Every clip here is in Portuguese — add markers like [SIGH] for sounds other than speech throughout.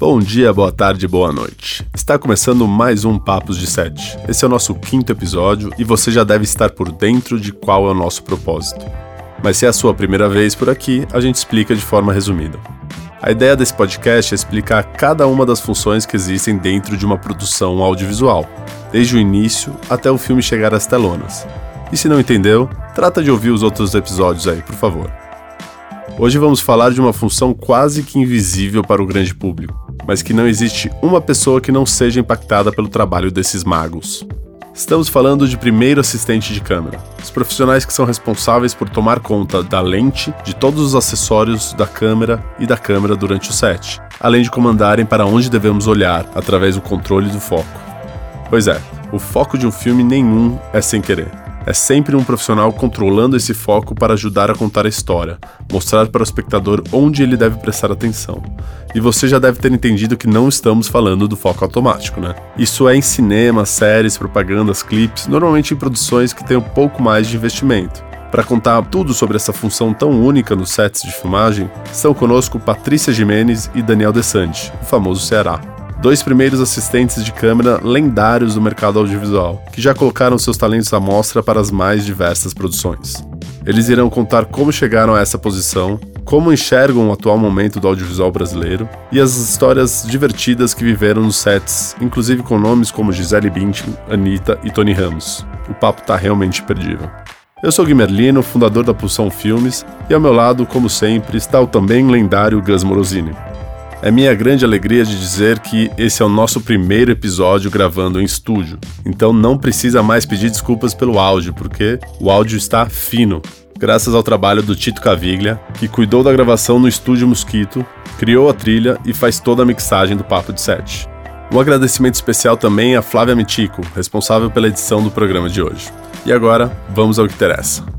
Bom dia, boa tarde, boa noite. Está começando mais um Papos de Sete. Esse é o nosso quinto episódio e você já deve estar por dentro de qual é o nosso propósito. Mas se é a sua primeira vez por aqui, a gente explica de forma resumida. A ideia desse podcast é explicar cada uma das funções que existem dentro de uma produção audiovisual, desde o início até o filme chegar às telonas. E se não entendeu, trata de ouvir os outros episódios aí, por favor. Hoje vamos falar de uma função quase que invisível para o grande público, mas que não existe uma pessoa que não seja impactada pelo trabalho desses magos. Estamos falando de primeiro assistente de câmera, os profissionais que são responsáveis por tomar conta da lente, de todos os acessórios da câmera e da câmera durante o set, além de comandarem para onde devemos olhar através do controle do foco. Pois é, o foco de um filme nenhum é sem querer. É sempre um profissional controlando esse foco para ajudar a contar a história, mostrar para o espectador onde ele deve prestar atenção. E você já deve ter entendido que não estamos falando do foco automático, né? Isso é em cinema, séries, propagandas, clipes, normalmente em produções que têm um pouco mais de investimento. Para contar tudo sobre essa função tão única nos sets de filmagem, estão conosco Patrícia Jimenez e Daniel Desante, o famoso Ceará dois primeiros assistentes de câmera lendários do mercado audiovisual, que já colocaram seus talentos à mostra para as mais diversas produções. Eles irão contar como chegaram a essa posição, como enxergam o atual momento do audiovisual brasileiro e as histórias divertidas que viveram nos sets, inclusive com nomes como Gisele Bündchen, Anitta e Tony Ramos. O papo tá realmente imperdível. Eu sou Guimerlino, fundador da Pulsão Filmes, e ao meu lado, como sempre, está o também lendário Gus Morosini. É minha grande alegria de dizer que esse é o nosso primeiro episódio gravando em estúdio, então não precisa mais pedir desculpas pelo áudio, porque o áudio está fino, graças ao trabalho do Tito Caviglia, que cuidou da gravação no estúdio Mosquito, criou a trilha e faz toda a mixagem do Papo de Sete. Um agradecimento especial também a Flávia Mitico, responsável pela edição do programa de hoje. E agora, vamos ao que interessa.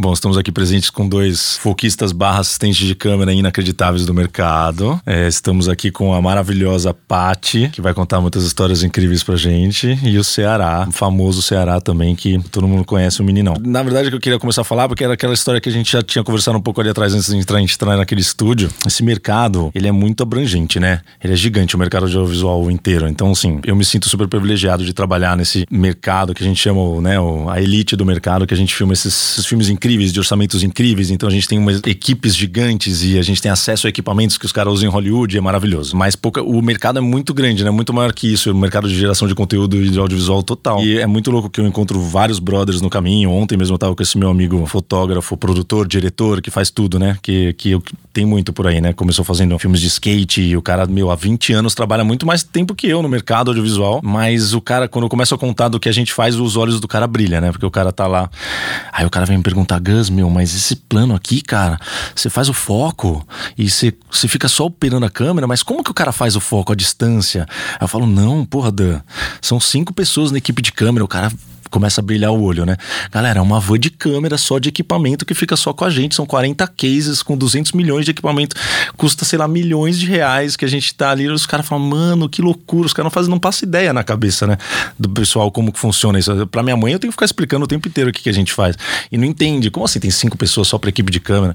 Bom, estamos aqui presentes com dois foquistas barra assistentes de câmera inacreditáveis do mercado. É, estamos aqui com a maravilhosa Pati, que vai contar muitas histórias incríveis pra gente, e o Ceará, o famoso Ceará também, que todo mundo conhece o meninão. Na verdade, o que eu queria começar a falar, porque era aquela história que a gente já tinha conversado um pouco ali atrás antes de entrar, entrar naquele estúdio. Esse mercado, ele é muito abrangente, né? Ele é gigante, o mercado audiovisual inteiro. Então, assim, eu me sinto super privilegiado de trabalhar nesse mercado que a gente chama, né, a elite do mercado, que a gente filma esses, esses filmes incríveis incríveis, de orçamentos incríveis, então a gente tem umas equipes gigantes e a gente tem acesso a equipamentos que os caras usam em Hollywood, é maravilhoso. Mas pouca, o mercado é muito grande, né? Muito maior que isso, o mercado de geração de conteúdo e de audiovisual total. E é muito louco que eu encontro vários brothers no caminho. Ontem mesmo eu tava com esse meu amigo fotógrafo, produtor, diretor, que faz tudo, né? Que, que eu, tem muito por aí, né? Começou fazendo filmes de skate e o cara, meu, há 20 anos trabalha muito mais tempo que eu no mercado audiovisual. Mas o cara, quando eu começo a contar do que a gente faz, os olhos do cara brilham, né? Porque o cara tá lá. Aí o cara vem me perguntar, Gus, meu, mas esse plano aqui, cara, você faz o foco e você, você fica só operando a câmera, mas como que o cara faz o foco à distância? Eu falo, não, porra, Dan, são cinco pessoas na equipe de câmera, o cara começa a brilhar o olho, né? Galera, é uma van de câmera só de equipamento que fica só com a gente. São 40 cases com 200 milhões de equipamento. Custa, sei lá, milhões de reais que a gente tá ali. Os caras falam, mano, que loucura. Os caras não fazem, não passa ideia na cabeça, né? Do pessoal, como que funciona isso. Pra minha mãe, eu tenho que ficar explicando o tempo inteiro o que, que a gente faz. E não entende. Como assim tem cinco pessoas só pra equipe de câmera?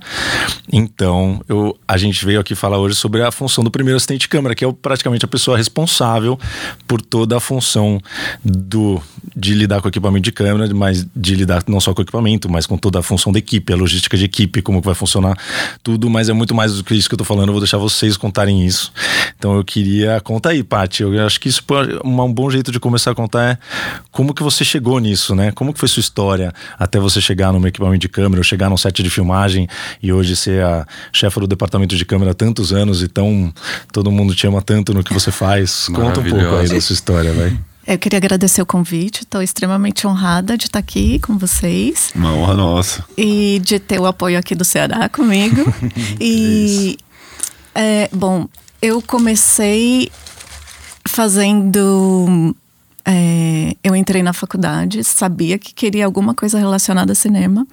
Então, eu, a gente veio aqui falar hoje sobre a função do primeiro assistente de câmera, que é praticamente a pessoa responsável por toda a função do, de lidar com o equipamento equipamento de câmera, mas de lidar não só com o equipamento, mas com toda a função da equipe, a logística de equipe, como vai funcionar tudo, mas é muito mais do que isso que eu tô falando, eu vou deixar vocês contarem isso. Então eu queria contar aí, Paty, eu acho que isso um bom jeito de começar a contar é como que você chegou nisso, né? Como que foi sua história até você chegar no equipamento de câmera, ou chegar num set de filmagem e hoje ser a chefa do departamento de câmera há tantos anos e tão todo mundo te ama tanto no que você faz. Conta um pouco aí da sua história, vai. Eu queria agradecer o convite, estou extremamente honrada de estar aqui com vocês. Uma honra nossa. E de ter o apoio aqui do Ceará comigo. [LAUGHS] e, é, bom, eu comecei fazendo. É, eu entrei na faculdade, sabia que queria alguma coisa relacionada a cinema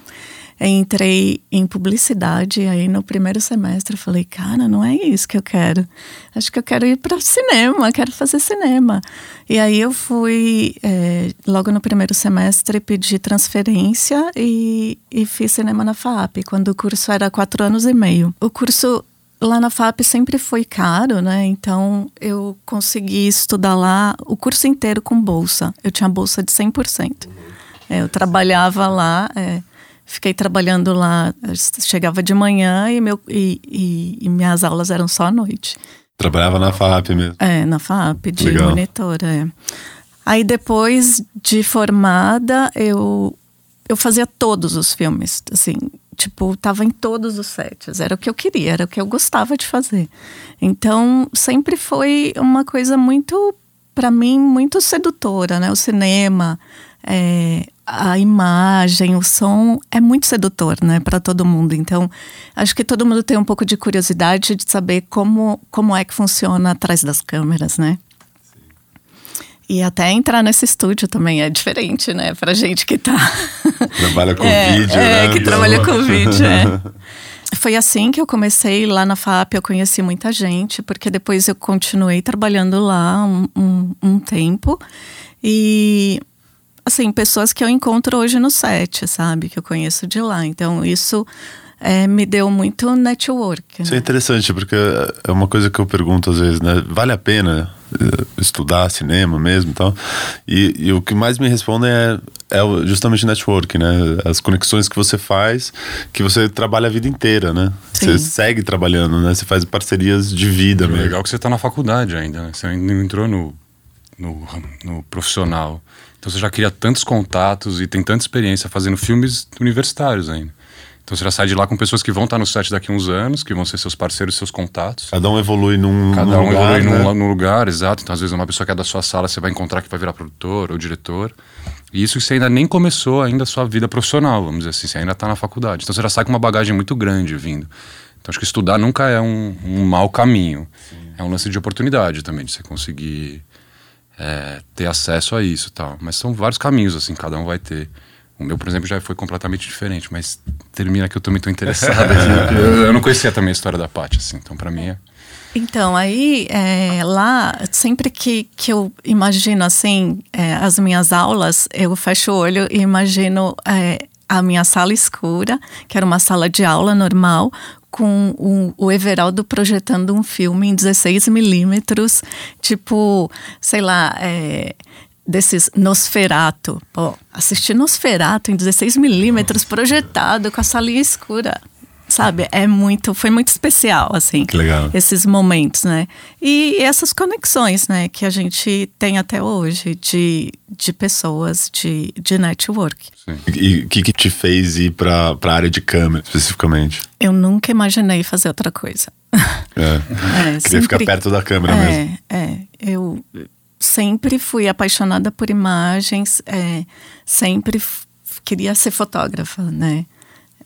entrei em publicidade, aí no primeiro semestre falei, cara, não é isso que eu quero. Acho que eu quero ir para cinema, quero fazer cinema. E aí eu fui, é, logo no primeiro semestre, pedi transferência e, e fiz cinema na FAP, quando o curso era quatro anos e meio. O curso lá na FAP sempre foi caro, né? Então eu consegui estudar lá o curso inteiro com bolsa. Eu tinha bolsa de 100%. É, eu trabalhava lá, é, fiquei trabalhando lá, chegava de manhã e, meu, e, e, e, minhas aulas eram só à noite. Trabalhava na FAP mesmo? É, na FAP, de Legal. monitora. É. Aí depois de formada, eu, eu fazia todos os filmes, assim, tipo, tava em todos os sets. Era o que eu queria, era o que eu gostava de fazer. Então, sempre foi uma coisa muito, para mim, muito sedutora, né? O cinema, é, a imagem, o som é muito sedutor, né, para todo mundo. Então, acho que todo mundo tem um pouco de curiosidade de saber como, como é que funciona atrás das câmeras, né? E até entrar nesse estúdio também é diferente, né? Pra gente que tá. [LAUGHS] Trabalha com é, vídeo, é, né? que trabalha com vídeo, é. [LAUGHS] Foi assim que eu comecei lá na FAP, eu conheci muita gente, porque depois eu continuei trabalhando lá um, um, um tempo. E assim, pessoas que eu encontro hoje no set, sabe? Que eu conheço de lá. Então, isso é, me deu muito network. Né? Isso é interessante, porque é uma coisa que eu pergunto às vezes, né? Vale a pena eh, estudar cinema mesmo e tal? E, e o que mais me respondem é, é justamente network, né? As conexões que você faz, que você trabalha a vida inteira, né? Sim. Você segue trabalhando, né? Você faz parcerias de vida. É legal que você está na faculdade ainda, né? Você ainda não entrou no, no, no profissional. Então você já cria tantos contatos e tem tanta experiência fazendo filmes universitários ainda. Então você já sai de lá com pessoas que vão estar no set daqui a uns anos, que vão ser seus parceiros, seus contatos. Cada um evolui num, Cada num um lugar. evolui né? num, num, lugar, exato. Então às vezes uma pessoa que é da sua sala você vai encontrar que vai virar produtor ou diretor. E isso você ainda nem começou ainda a sua vida profissional, vamos dizer assim. Você ainda está na faculdade. Então você já sai com uma bagagem muito grande vindo. Então acho que estudar nunca é um, um mau caminho. Sim. É um lance de oportunidade também, de você conseguir é, ter acesso a isso tal. Mas são vários caminhos, assim, cada um vai ter. O meu, por exemplo, já foi completamente diferente, mas termina que eu também estou interessado. assim, [LAUGHS] eu, eu, não conhecia também a história da Paty, assim, então para mim é. Então, aí é, lá, sempre que, que eu imagino assim, é, as minhas aulas, eu fecho o olho e imagino é, a minha sala escura, que era uma sala de aula normal, com o, Everaldo projetando um filme em 16 milímetros, tipo, sei lá, é, desses Nosferato. Pô, assistir Nosferato em 16 milímetros projetado com a salinha escura sabe? É muito, foi muito especial, assim. Que legal. Esses momentos, né? E essas conexões, né, que a gente tem até hoje de, de pessoas, de, de network. Sim. E o que, que te fez ir para a área de câmera, especificamente? Eu nunca imaginei fazer outra coisa. É. [LAUGHS] é Queria sempre, ficar perto da câmera é, mesmo. É, eu sempre fui apaixonada por imagens, é, sempre queria ser fotógrafa, né?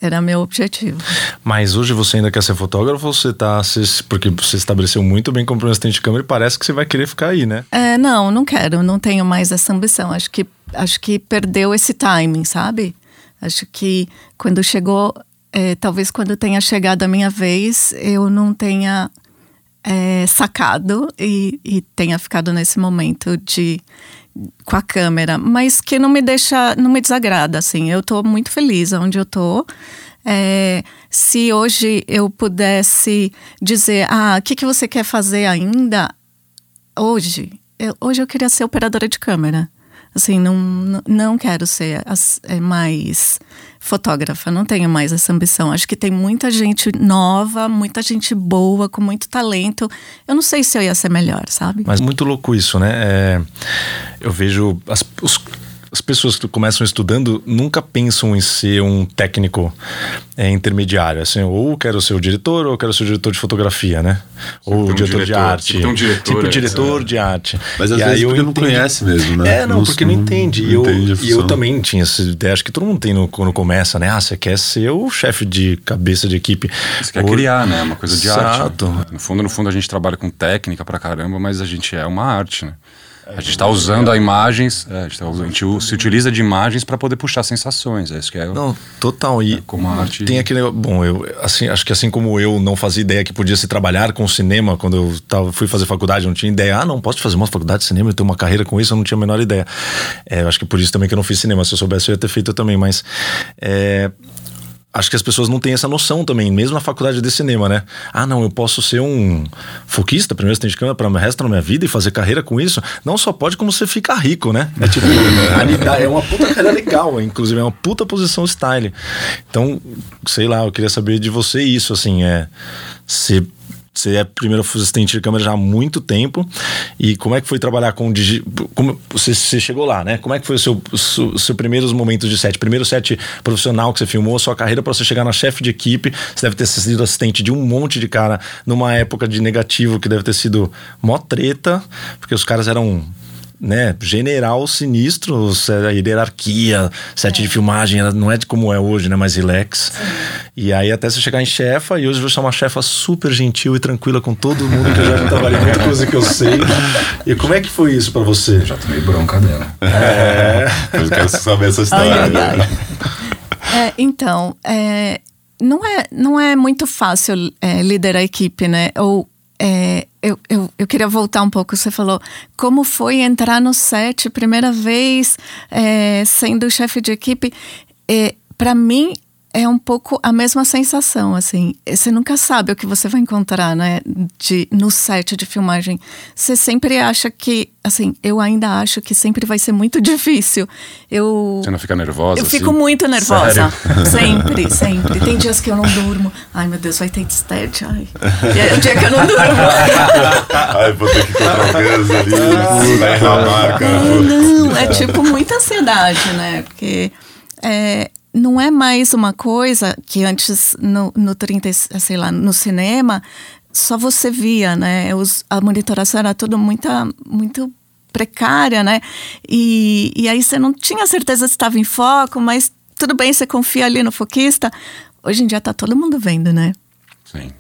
Era meu objetivo. Mas hoje você ainda quer ser fotógrafo ou você tá. Porque você estabeleceu muito bem como assistente de câmera e parece que você vai querer ficar aí, né? É, não, não quero, não tenho mais essa ambição. Acho que, acho que perdeu esse timing, sabe? Acho que quando chegou. É, talvez quando tenha chegado a minha vez, eu não tenha é, sacado e, e tenha ficado nesse momento de com a câmera, mas que não me deixa, não me desagrada, assim. Eu tô muito feliz onde eu tô. É, se hoje eu pudesse dizer, ah, o que, que você quer fazer ainda? Hoje, eu, hoje eu queria ser operadora de câmera. Assim, não, não quero ser é, mais fotógrafa, não tenho mais essa ambição. Acho que tem muita gente nova, muita gente boa, com muito talento. Eu não sei se eu ia ser melhor, sabe? Mas muito louco isso, né? É, eu vejo as, os as pessoas que começam estudando nunca pensam em ser um técnico é, intermediário, assim, ou quero ser o diretor, ou quero ser o diretor de fotografia, né? ou um diretor, diretor, de arte. Um diretor, tipo é, diretor é. de arte. Mas às e vezes porque não conhece mesmo, né? É, não, porque não, não entende. E eu, e eu também tinha essa ideia, acho que todo mundo tem no, quando começa, né? Ah, você quer ser o chefe de cabeça de equipe. Você quer criar, né? Uma coisa de Exato. arte. No fundo, no fundo, a gente trabalha com técnica pra caramba, mas a gente é uma arte, né? A gente está usando a imagens, é, a, gente tá, a gente se utiliza de imagens para poder puxar sensações. É isso que é. Não, total. E é, como a arte. Tem aquele. Bom, eu assim, acho que assim como eu não fazia ideia que podia se trabalhar com cinema quando eu tava, fui fazer faculdade, não tinha ideia. Ah, não, posso fazer uma faculdade de cinema e ter uma carreira com isso, eu não tinha a menor ideia. É, eu acho que por isso também que eu não fiz cinema. Se eu soubesse, eu ia ter feito também. Mas. É, acho que as pessoas não têm essa noção também, mesmo na faculdade de cinema, né? Ah, não, eu posso ser um foquista, primeiro assistente de câmera para o resto da minha vida e fazer carreira com isso. Não só pode, como você fica rico, né? É tipo, [LAUGHS] é uma puta carreira legal, inclusive, é uma puta posição style. Então, sei lá, eu queria saber de você isso, assim, é. Você você é primeiro assistente de câmera já há muito tempo. E como é que foi trabalhar com digi... como você, você, chegou lá, né? Como é que foi o seu, seu, seu primeiros momentos de set? Primeiro set profissional que você filmou, sua carreira para você chegar na chefe de equipe. Você deve ter sido assistente de um monte de cara numa época de negativo que deve ter sido mó treta, porque os caras eram né, general sinistro, a hierarquia, set é. de filmagem não é de como é hoje, né, mais relax. Sim. E aí até você chegar em chefa, e hoje você é uma chefa super gentil e tranquila com todo mundo, que eu já trabalhei muita coisa que eu sei. E como é que foi isso para você? Eu já tomei bronca dela. É. Eu quero saber essa história. Ai, ai, ai. É, então, é, não, é, não é muito fácil é, liderar a equipe, né? Ou é, eu, eu, eu, queria voltar um pouco. Você falou como foi entrar no set primeira vez é, sendo chefe de equipe. É, Para mim é um pouco a mesma sensação, assim. Você nunca sabe o que você vai encontrar, né? De, no set de filmagem. Você sempre acha que, assim, eu ainda acho que sempre vai ser muito [LAUGHS] difícil. Eu. Você não fica nervosa? Eu assim? fico muito nervosa. Sério? [LAUGHS] Sempre, sempre. Tem dias que eu não durmo. Ai, meu Deus, vai ter stat. Ai. E é o dia que eu não durmo. [LAUGHS] Ai, vou ter que encontrar o Gus ali. Vai na marca. Não, é tipo muita ansiedade, né? Porque. É, não é mais uma coisa que antes no, no 30, sei lá, no cinema, só você via, né? Os, a monitoração era tudo muita, muito precária, né? E, e aí você não tinha certeza se estava em foco, mas tudo bem, você confia ali no foquista. Hoje em dia tá todo mundo vendo, né? Sim.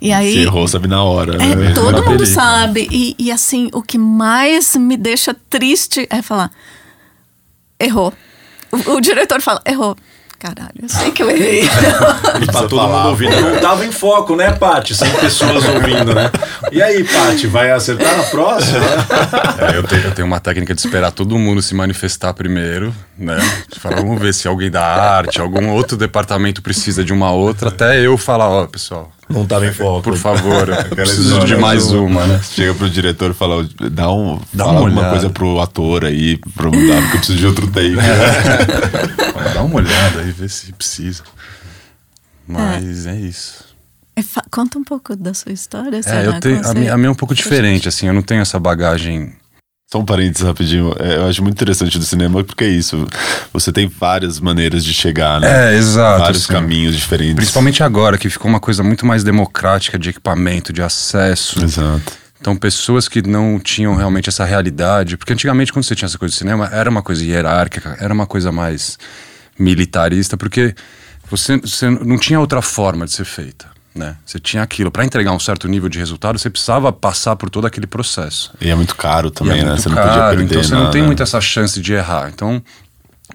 E aí, Se errou, sabe na hora, é, né? Todo [LAUGHS] mundo sabe. E, e assim, o que mais me deixa triste é falar: errou. O, o diretor fala: errou caralho, eu sei que eu errei. [LAUGHS] pra todo mundo ouvindo. Não tava em foco, né, Paty? 100 pessoas ouvindo, né? E aí, Paty, vai acertar na próxima? É, eu, tenho, eu tenho uma técnica de esperar todo mundo se manifestar primeiro, né? Falar, vamos ver se alguém da arte, algum outro departamento precisa de uma outra, até eu falar, ó, pessoal, não estava em foco. Por favor, [LAUGHS] preciso de mais uma, né? Chega pro diretor e fala, dá, um, dá fala uma alguma coisa pro ator aí, pra mudar, porque eu preciso de outro take. [LAUGHS] É. dá uma olhada aí, vê se precisa. Mas é, é isso. É, conta um pouco da sua história. É, eu tenho, a, minha, a minha é um pouco diferente, assim, eu não tenho essa bagagem só um parênteses rapidinho. É, eu acho muito interessante do cinema porque é isso. Você tem várias maneiras de chegar, né? É, exato. Vários assim, caminhos diferentes. Principalmente agora, que ficou uma coisa muito mais democrática de equipamento, de acesso. Exato. Então, pessoas que não tinham realmente essa realidade. Porque antigamente, quando você tinha essa coisa de cinema, era uma coisa hierárquica, era uma coisa mais militarista, porque você, você não tinha outra forma de ser feita né? Você tinha aquilo. Para entregar um certo nível de resultado, você precisava passar por todo aquele processo. E é muito caro também, é né? Você caro, não podia perder. Então você nada. não tem muito essa chance de errar. Então,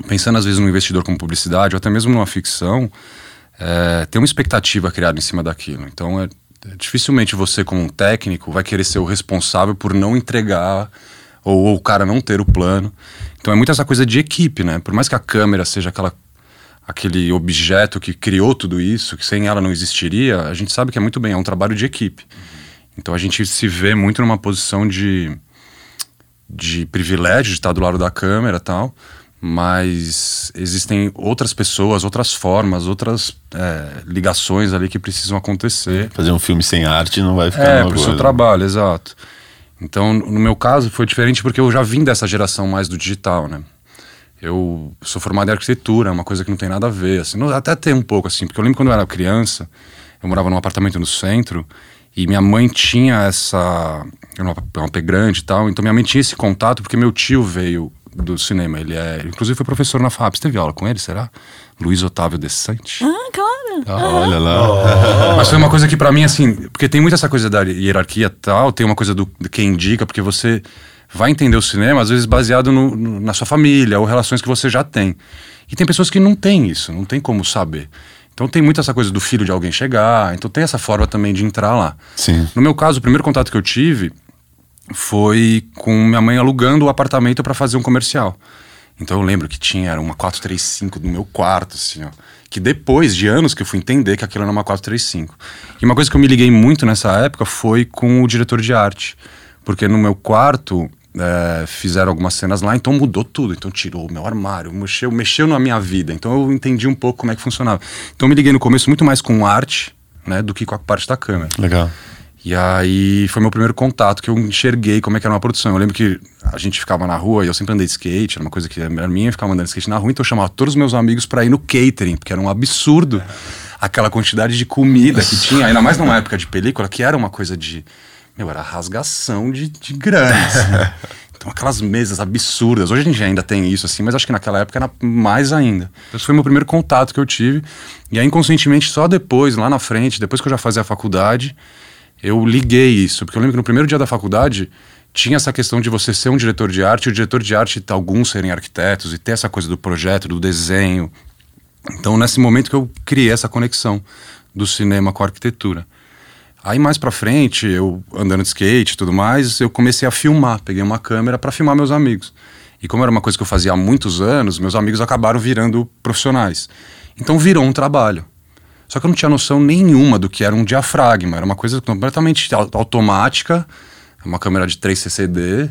pensando às vezes num investidor como publicidade, ou até mesmo numa ficção, é, tem uma expectativa criada em cima daquilo. Então, é, é, dificilmente você, como um técnico, vai querer ser o responsável por não entregar ou, ou o cara não ter o plano. Então, é muito essa coisa de equipe, né? Por mais que a câmera seja aquela aquele objeto que criou tudo isso, que sem ela não existiria, a gente sabe que é muito bem, é um trabalho de equipe. Então a gente se vê muito numa posição de, de privilégio de estar do lado da câmera tal, mas existem outras pessoas, outras formas, outras é, ligações ali que precisam acontecer. Fazer um filme sem arte não vai ficar É, pro seu trabalho, exato. Então, no meu caso, foi diferente porque eu já vim dessa geração mais do digital, né? Eu sou formado em arquitetura, é uma coisa que não tem nada a ver. Assim, até tem um pouco, assim, porque eu lembro quando eu era criança, eu morava num apartamento no centro e minha mãe tinha essa. Era uma, uma grande e tal, então minha mãe tinha esse contato porque meu tio veio do cinema. Ele é. Inclusive foi professor na FAP. Você teve aula com ele, será? Luiz Otávio Descante. Ah, claro. Ah, olha lá. Oh. [LAUGHS] Mas foi uma coisa que para mim, assim, porque tem muita essa coisa da hierarquia tal, tem uma coisa do, do quem indica, porque você vai entender o cinema, às vezes baseado no, no, na sua família ou relações que você já tem. E tem pessoas que não têm isso, não tem como saber. Então tem muito essa coisa do filho de alguém chegar, então tem essa forma também de entrar lá. Sim. No meu caso, o primeiro contato que eu tive foi com minha mãe alugando o apartamento para fazer um comercial. Então eu lembro que tinha era uma 435 no meu quarto, assim, ó. Que depois de anos que eu fui entender que aquilo era uma 435. E uma coisa que eu me liguei muito nessa época foi com o diretor de arte. Porque no meu quarto é, fizeram algumas cenas lá, então mudou tudo. Então tirou o meu armário, mexeu, mexeu na minha vida. Então eu entendi um pouco como é que funcionava. Então eu me liguei no começo muito mais com arte, né, do que com a parte da câmera. Legal. E aí foi meu primeiro contato que eu enxerguei como é que era uma produção. Eu lembro que a gente ficava na rua e eu sempre andei de skate, era uma coisa que era minha, ficava andando de skate na rua, então eu chamava todos os meus amigos para ir no catering, porque era um absurdo aquela quantidade de comida que tinha, ainda mais numa época de película, que era uma coisa de. Meu, era rasgação de, de. Assim. [LAUGHS] Então, aquelas mesas absurdas. Hoje a gente ainda tem isso, assim, mas acho que naquela época era mais ainda. Esse foi o meu primeiro contato que eu tive. E aí, inconscientemente, só depois, lá na frente, depois que eu já fazia a faculdade, eu liguei isso, porque eu lembro que no primeiro dia da faculdade tinha essa questão de você ser um diretor de arte, e o diretor de arte, alguns serem arquitetos, e ter essa coisa do projeto, do desenho. Então, nesse momento que eu criei essa conexão do cinema com a arquitetura. Aí mais pra frente, eu andando de skate e tudo mais, eu comecei a filmar. Peguei uma câmera para filmar meus amigos. E como era uma coisa que eu fazia há muitos anos, meus amigos acabaram virando profissionais. Então virou um trabalho. Só que eu não tinha noção nenhuma do que era um diafragma. Era uma coisa completamente automática. Uma câmera de 3 CCD.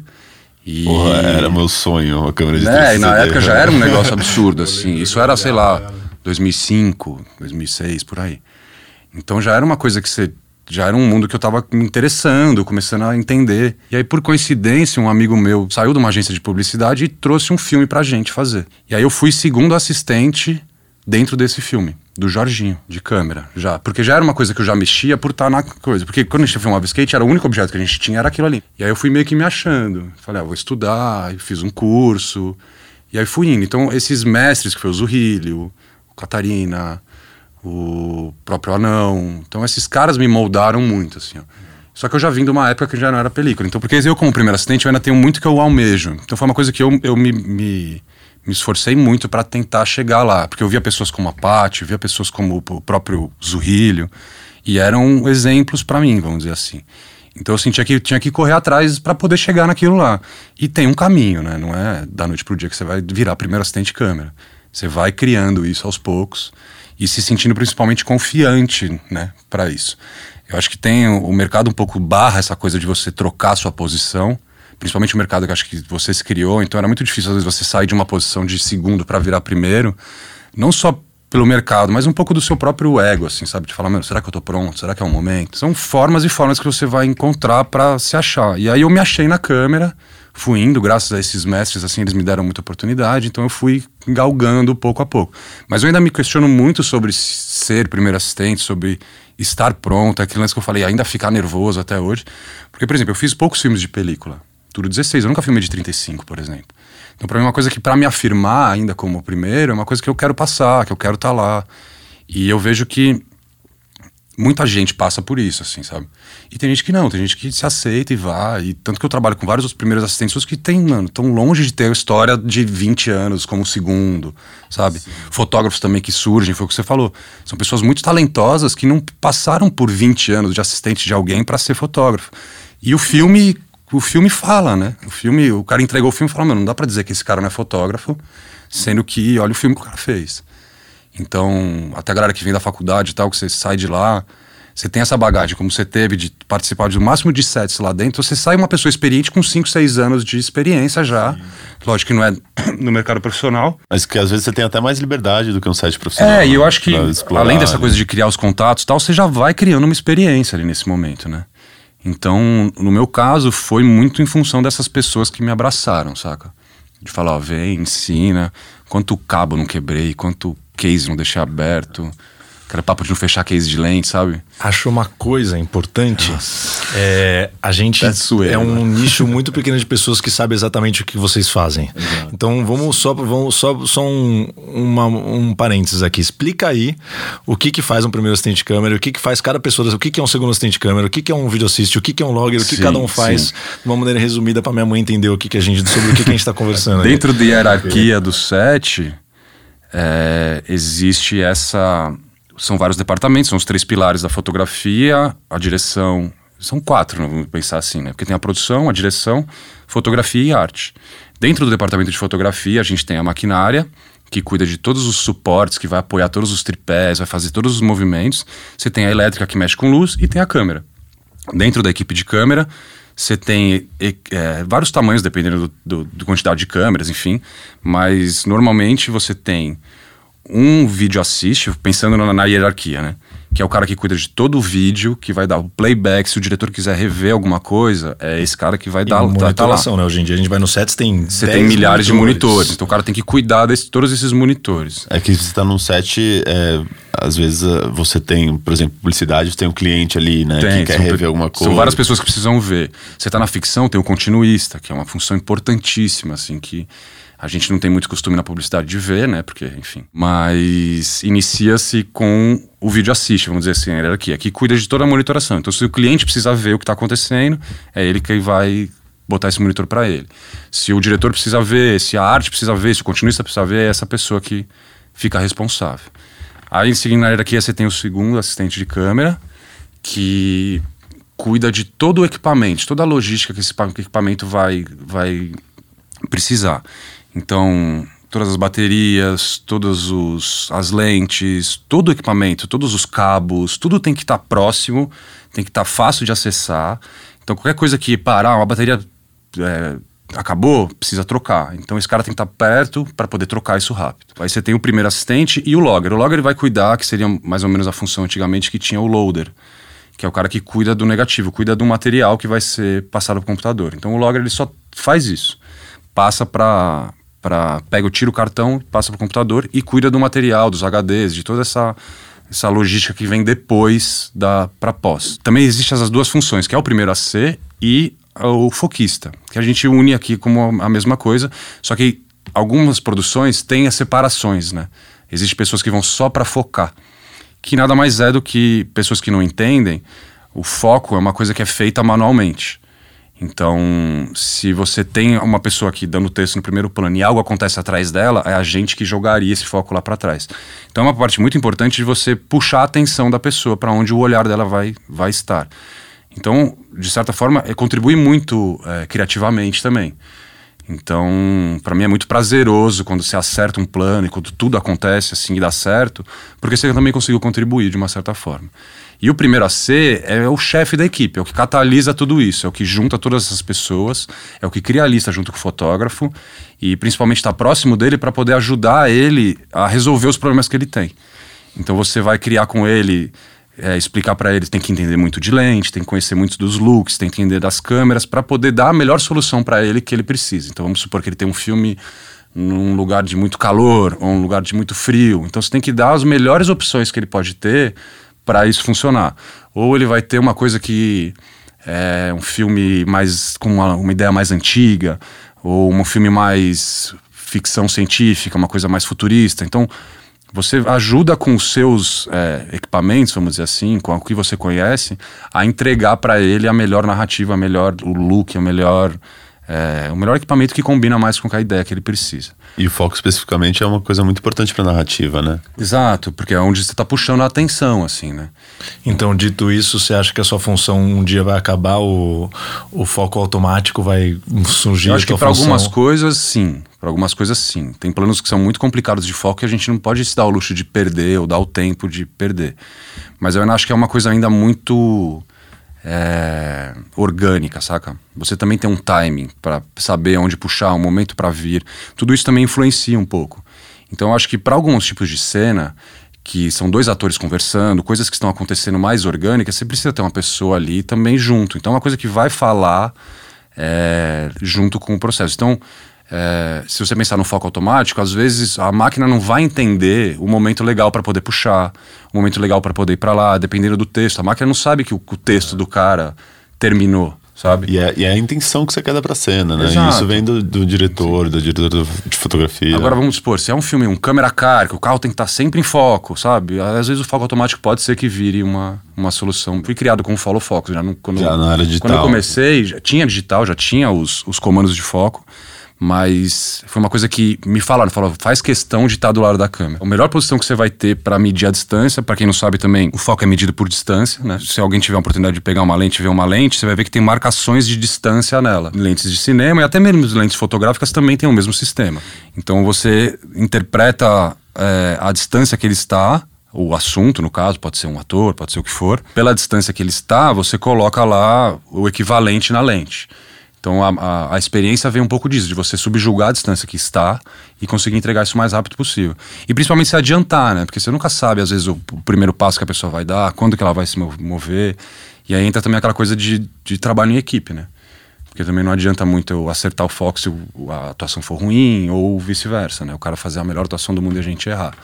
E... Porra, era meu sonho, uma câmera de 3 é, CCD. E na época já era um negócio [LAUGHS] absurdo, assim. Isso era, sei lá, 2005, 2006, por aí. Então já era uma coisa que você já era um mundo que eu estava me interessando, começando a entender. E aí, por coincidência, um amigo meu saiu de uma agência de publicidade e trouxe um filme pra gente fazer. E aí eu fui segundo assistente dentro desse filme do Jorginho, de câmera, já. Porque já era uma coisa que eu já mexia por estar na coisa. Porque quando a gente filmava skate, era o único objeto que a gente tinha, era aquilo ali. E aí eu fui meio que me achando. Falei, ah, vou estudar, fiz um curso. E aí fui indo. Então, esses mestres, que foi o Zurrilho, o Catarina, o próprio Anão. Então, esses caras me moldaram muito, assim, ó. Só que eu já vim de uma época que já não era película. Então, porque eu, como primeiro assistente, eu ainda tenho muito que eu almejo. Então, foi uma coisa que eu, eu me, me me esforcei muito para tentar chegar lá, porque eu via pessoas como a Paty, via pessoas como o próprio Zurrilho, e eram exemplos para mim, vamos dizer assim. Então eu sentia que tinha que correr atrás para poder chegar naquilo lá. E tem um caminho, né? Não é da noite pro dia que você vai virar primeiro assistente de câmera. Você vai criando isso aos poucos e se sentindo principalmente confiante, né, para isso. Eu acho que tem o mercado um pouco barra essa coisa de você trocar sua posição principalmente o mercado que acho que você se criou, então era muito difícil às vezes você sair de uma posição de segundo para virar primeiro, não só pelo mercado, mas um pouco do seu próprio ego, assim, sabe? De falar, meu, será que eu tô pronto? Será que é o momento? São formas e formas que você vai encontrar para se achar. E aí eu me achei na câmera, fui indo, graças a esses mestres, assim, eles me deram muita oportunidade, então eu fui galgando pouco a pouco. Mas eu ainda me questiono muito sobre ser primeiro assistente, sobre estar pronto, aquele lance que eu falei, ainda ficar nervoso até hoje. Porque, por exemplo, eu fiz poucos filmes de película. Tudo 16. Eu nunca filmei de 35, por exemplo. Então, para mim, é uma coisa que, para me afirmar ainda como primeiro, é uma coisa que eu quero passar, que eu quero estar tá lá. E eu vejo que muita gente passa por isso, assim, sabe? E tem gente que não, tem gente que se aceita e vai. E tanto que eu trabalho com vários dos primeiros assistentes que tem, mano, tão longe de ter a história de 20 anos como segundo, sabe? Sim. Fotógrafos também que surgem, foi o que você falou. São pessoas muito talentosas que não passaram por 20 anos de assistente de alguém para ser fotógrafo. E o filme o filme fala, né? O filme, o cara entregou o filme e falou, não dá para dizer que esse cara não é fotógrafo, sendo que olha o filme que o cara fez. Então, até a galera que vem da faculdade e tal, que você sai de lá, você tem essa bagagem, como você teve de participar de máximo de sets lá dentro, você sai uma pessoa experiente com 5, 6 anos de experiência já. Sim. Lógico que não é [CLEARS THROAT] no mercado profissional. Mas que às vezes você tem até mais liberdade do que um set profissional. É, e eu acho que, além dessa coisa de criar os contatos e tal, você já vai criando uma experiência ali nesse momento, né? Então, no meu caso, foi muito em função dessas pessoas que me abraçaram, saca? De falar, ó, vem, ensina, quanto cabo não quebrei, quanto case não deixei aberto. Aquele papo de não fechar case de lente, sabe? Acho uma coisa importante. É, a gente é um né? nicho muito pequeno de pessoas que sabe exatamente o que vocês fazem. Exato. Então vamos só, vamos só, só um, uma, um parênteses aqui. Explica aí o que, que faz um primeiro assistente de câmera, o que, que faz cada pessoa, o que, que é um segundo assistente de câmera, o que, que é um video assist, o que, que é um logger, o que sim, cada um faz sim. de uma maneira resumida para minha mãe entender o que, que a gente sobre o que, que a gente está conversando. Dentro da hierarquia do set, é, existe essa são vários departamentos, são os três pilares da fotografia, a direção. São quatro, vamos pensar assim, né? Porque tem a produção, a direção, fotografia e arte. Dentro do departamento de fotografia, a gente tem a maquinária, que cuida de todos os suportes, que vai apoiar todos os tripés, vai fazer todos os movimentos. Você tem a elétrica que mexe com luz e tem a câmera. Dentro da equipe de câmera, você tem é, vários tamanhos, dependendo do, do, do, quantidade de câmeras, enfim. Mas normalmente você tem um vídeo assiste, pensando na, na hierarquia, né? Que é o cara que cuida de todo o vídeo, que vai dar o playback, se o diretor quiser rever alguma coisa, é esse cara que vai e dar monitoração, tá, tá né? Hoje em dia a gente vai no set, tem Você tem milhares monitores. de monitores, então o cara tem que cuidar de todos esses monitores. É que você está num set, é, às vezes é, você tem, por exemplo, publicidade, tem um cliente ali, né, tem, que quer rever alguma coisa. São várias pessoas que precisam ver. Você está na ficção, tem o continuista, que é uma função importantíssima, assim, que a gente não tem muito costume na publicidade de ver, né? Porque, enfim. Mas inicia-se com o vídeo assiste, vamos dizer assim, a hierarquia, Aqui cuida de toda a monitoração. Então, se o cliente precisa ver o que está acontecendo, é ele que vai botar esse monitor para ele. Se o diretor precisa ver, se a arte precisa ver, se o continuista precisa ver, é essa pessoa que fica responsável. Aí, seguindo na hierarquia, você tem o segundo assistente de câmera, que cuida de todo o equipamento, toda a logística que esse equipamento vai, vai precisar. Então, todas as baterias, todas os, as lentes, todo o equipamento, todos os cabos, tudo tem que estar tá próximo, tem que estar tá fácil de acessar. Então, qualquer coisa que parar, uma bateria é, acabou, precisa trocar. Então, esse cara tem que estar tá perto para poder trocar isso rápido. Aí você tem o primeiro assistente e o logger. O logger vai cuidar, que seria mais ou menos a função antigamente que tinha o loader que é o cara que cuida do negativo, cuida do material que vai ser passado para o computador. Então o logger ele só faz isso, passa para para pega, tira o cartão, passa para o computador e cuida do material, dos HDs, de toda essa essa logística que vem depois da para pós. Também existem essas duas funções, que é o primeiro a ser e o foquista, que a gente une aqui como a mesma coisa, só que algumas produções têm as separações, né? Existem pessoas que vão só para focar, que nada mais é do que pessoas que não entendem. O foco é uma coisa que é feita manualmente. Então, se você tem uma pessoa aqui dando texto no primeiro plano e algo acontece atrás dela, é a gente que jogaria esse foco lá para trás. Então, é uma parte muito importante de você puxar a atenção da pessoa para onde o olhar dela vai, vai estar. Então, de certa forma, é, contribui muito é, criativamente também. Então, para mim é muito prazeroso quando você acerta um plano e quando tudo acontece assim e dá certo, porque você também conseguiu contribuir de uma certa forma. E o primeiro a ser é o chefe da equipe, é o que catalisa tudo isso, é o que junta todas essas pessoas, é o que cria a lista junto com o fotógrafo e principalmente está próximo dele para poder ajudar ele a resolver os problemas que ele tem. Então você vai criar com ele, é, explicar para ele, tem que entender muito de lente, tem que conhecer muito dos looks, tem que entender das câmeras para poder dar a melhor solução para ele que ele precisa. Então vamos supor que ele tem um filme num lugar de muito calor ou um lugar de muito frio. Então você tem que dar as melhores opções que ele pode ter para isso funcionar. Ou ele vai ter uma coisa que é um filme mais com uma, uma ideia mais antiga, ou um filme mais ficção científica, uma coisa mais futurista. Então, você ajuda com os seus é, equipamentos, vamos dizer assim, com o que você conhece, a entregar para ele a melhor narrativa, a melhor o look, a melhor é, o melhor equipamento que combina mais com a ideia que ele precisa. E o foco especificamente é uma coisa muito importante para narrativa, né? Exato, porque é onde você está puxando a atenção, assim, né? Então, dito isso, você acha que a sua função um dia vai acabar, o, o foco automático vai surgir? Eu acho que para algumas coisas, sim. Para algumas coisas, sim. Tem planos que são muito complicados de foco e a gente não pode se dar o luxo de perder ou dar o tempo de perder. Mas eu acho que é uma coisa ainda muito é, orgânica, saca? Você também tem um timing para saber onde puxar, um momento para vir. Tudo isso também influencia um pouco. Então eu acho que para alguns tipos de cena, que são dois atores conversando, coisas que estão acontecendo mais orgânicas, você precisa ter uma pessoa ali também junto. Então é uma coisa que vai falar é, junto com o processo. Então é, se você pensar no foco automático, às vezes a máquina não vai entender o momento legal para poder puxar, o momento legal para poder ir para lá, dependendo do texto. A máquina não sabe que o, o texto do cara terminou sabe? E é, e é, a intenção que você quer dar pra cena, né? Exato. Isso vem do, do diretor, Sim. do diretor de fotografia. Agora vamos supor, se é um filme, um câmera car, que o carro tem que estar tá sempre em foco, sabe? Às vezes o foco automático pode ser que vire uma, uma solução. Fui criado com o follow focus, já, no, quando, já na área digital. Quando eu comecei, já tinha digital, já tinha os, os comandos de foco. Mas foi uma coisa que me falaram, falaram, faz questão de estar do lado da câmera. A melhor posição que você vai ter para medir a distância, para quem não sabe também, o foco é medido por distância, né? Se alguém tiver a oportunidade de pegar uma lente e ver uma lente, você vai ver que tem marcações de distância nela. Lentes de cinema e até mesmo lentes fotográficas também têm o mesmo sistema. Então você interpreta é, a distância que ele está o assunto, no caso, pode ser um ator, pode ser o que for, pela distância que ele está, você coloca lá o equivalente na lente. Então a, a, a, experiência vem um pouco disso, de você subjugar a distância que está e conseguir entregar isso o mais rápido possível. E principalmente se adiantar, né? Porque você nunca sabe, às vezes, o, o primeiro passo que a pessoa vai dar, quando que ela vai se mover. E aí entra também aquela coisa de, de trabalho em equipe, né? Porque também não adianta muito eu acertar o foco se a atuação for ruim ou vice-versa, né? O cara fazer a melhor atuação do mundo e a gente errar.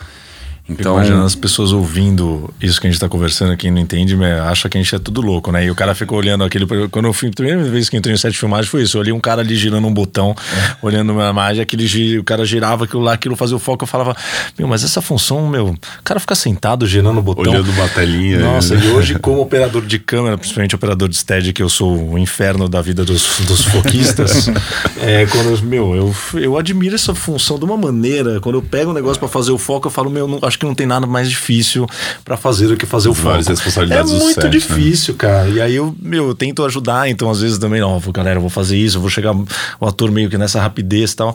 Então, Imagina as pessoas ouvindo isso que a gente está conversando, quem não entende, acha que a gente é tudo louco, né? E o cara ficou olhando aquele. Quando eu fui, a primeira vez que entrei em sete filmagens foi isso. Eu olhei um cara ali girando um botão, é. olhando uma imagem, aquele, o cara girava aquilo lá, aquilo fazia o foco. Eu falava, meu, mas essa função, meu, o cara fica sentado girando o botão. Olhando uma telinha. Nossa, e hoje, [LAUGHS] como operador de câmera, principalmente operador de stead, que eu sou o inferno da vida dos, dos foquistas, [LAUGHS] é, quando, meu, eu, eu admiro essa função de uma maneira. Quando eu pego um negócio para fazer o foco, eu falo, meu, não, acho que não tem nada mais difícil para fazer do que fazer o foco. responsabilidades é muito set, né? difícil, né? cara. E aí eu, meu, eu tento ajudar, então às vezes também, não, galera, eu vou fazer isso, eu vou chegar o ator meio que nessa rapidez e tal.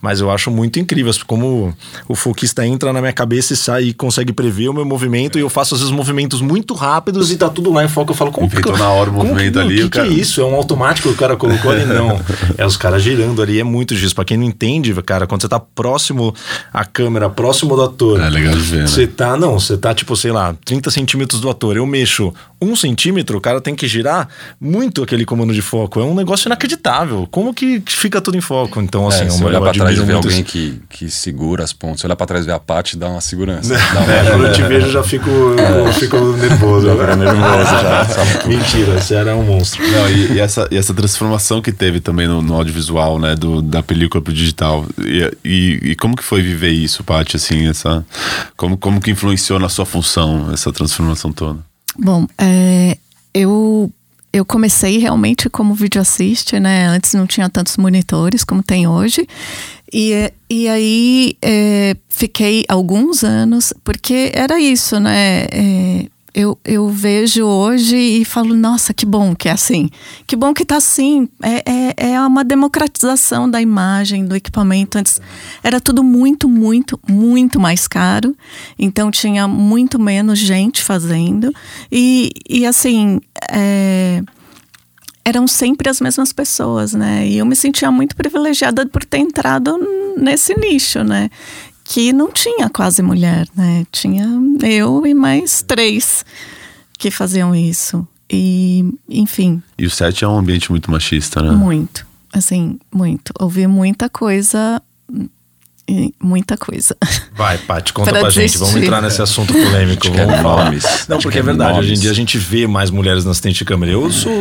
Mas eu acho muito incrível, como o foquista entra na minha cabeça e sai e consegue prever o meu movimento, e eu faço às vezes movimentos muito rápidos e tá tudo lá em foco. Eu falo, como que. na hora o movimento que, ali. O que, cara... que, é isso? É um automático que o cara colocou ali? Não. É os caras girando ali, é muito disso. Pra quem não entende, cara, quando você tá próximo à câmera, próximo do ator. É legal ver. Né? Você tá, não, você tá tipo, sei lá, 30 centímetros do ator. Eu mexo um centímetro, o cara tem que girar muito aquele comando de foco. É um negócio inacreditável. Como que fica tudo em foco? Então, assim, é, se olhar pra trás e ver alguém que, que segura as pontas, se olhar pra trás e ver a parte, dá uma segurança. [LAUGHS] dá uma... É, quando eu te vejo, eu já fico, eu fico nervoso. [LAUGHS] Já nervoso já. Mentira, você era um monstro. Não, e, e, essa, e essa transformação que teve também no, no audiovisual, né? Do, da película pro digital. E, e, e como que foi viver isso, Paty, assim, essa... Como, como que influenciou na sua função essa transformação toda? Bom, é, eu eu comecei realmente como vídeo assiste, né? Antes não tinha tantos monitores como tem hoje. E, e aí é, fiquei alguns anos, porque era isso, né? É, eu, eu vejo hoje e falo, nossa, que bom que é assim. Que bom que está assim. É, é, é uma democratização da imagem, do equipamento. Antes era tudo muito, muito, muito mais caro. Então tinha muito menos gente fazendo. E, e assim. É, eram sempre as mesmas pessoas, né? E eu me sentia muito privilegiada por ter entrado nesse nicho, né? Que não tinha quase mulher, né? Tinha eu e mais três que faziam isso. E, enfim. E o set é um ambiente muito machista, né? Muito. Assim, muito. Ouvi muita coisa muita coisa. Vai, Paty, conta [LAUGHS] pra, pra gente. Vamos entrar nesse assunto polêmico. Vamos falar. Não, porque é verdade. Nomes. Hoje em dia a gente vê mais mulheres na assistente de câmera. Eu sou,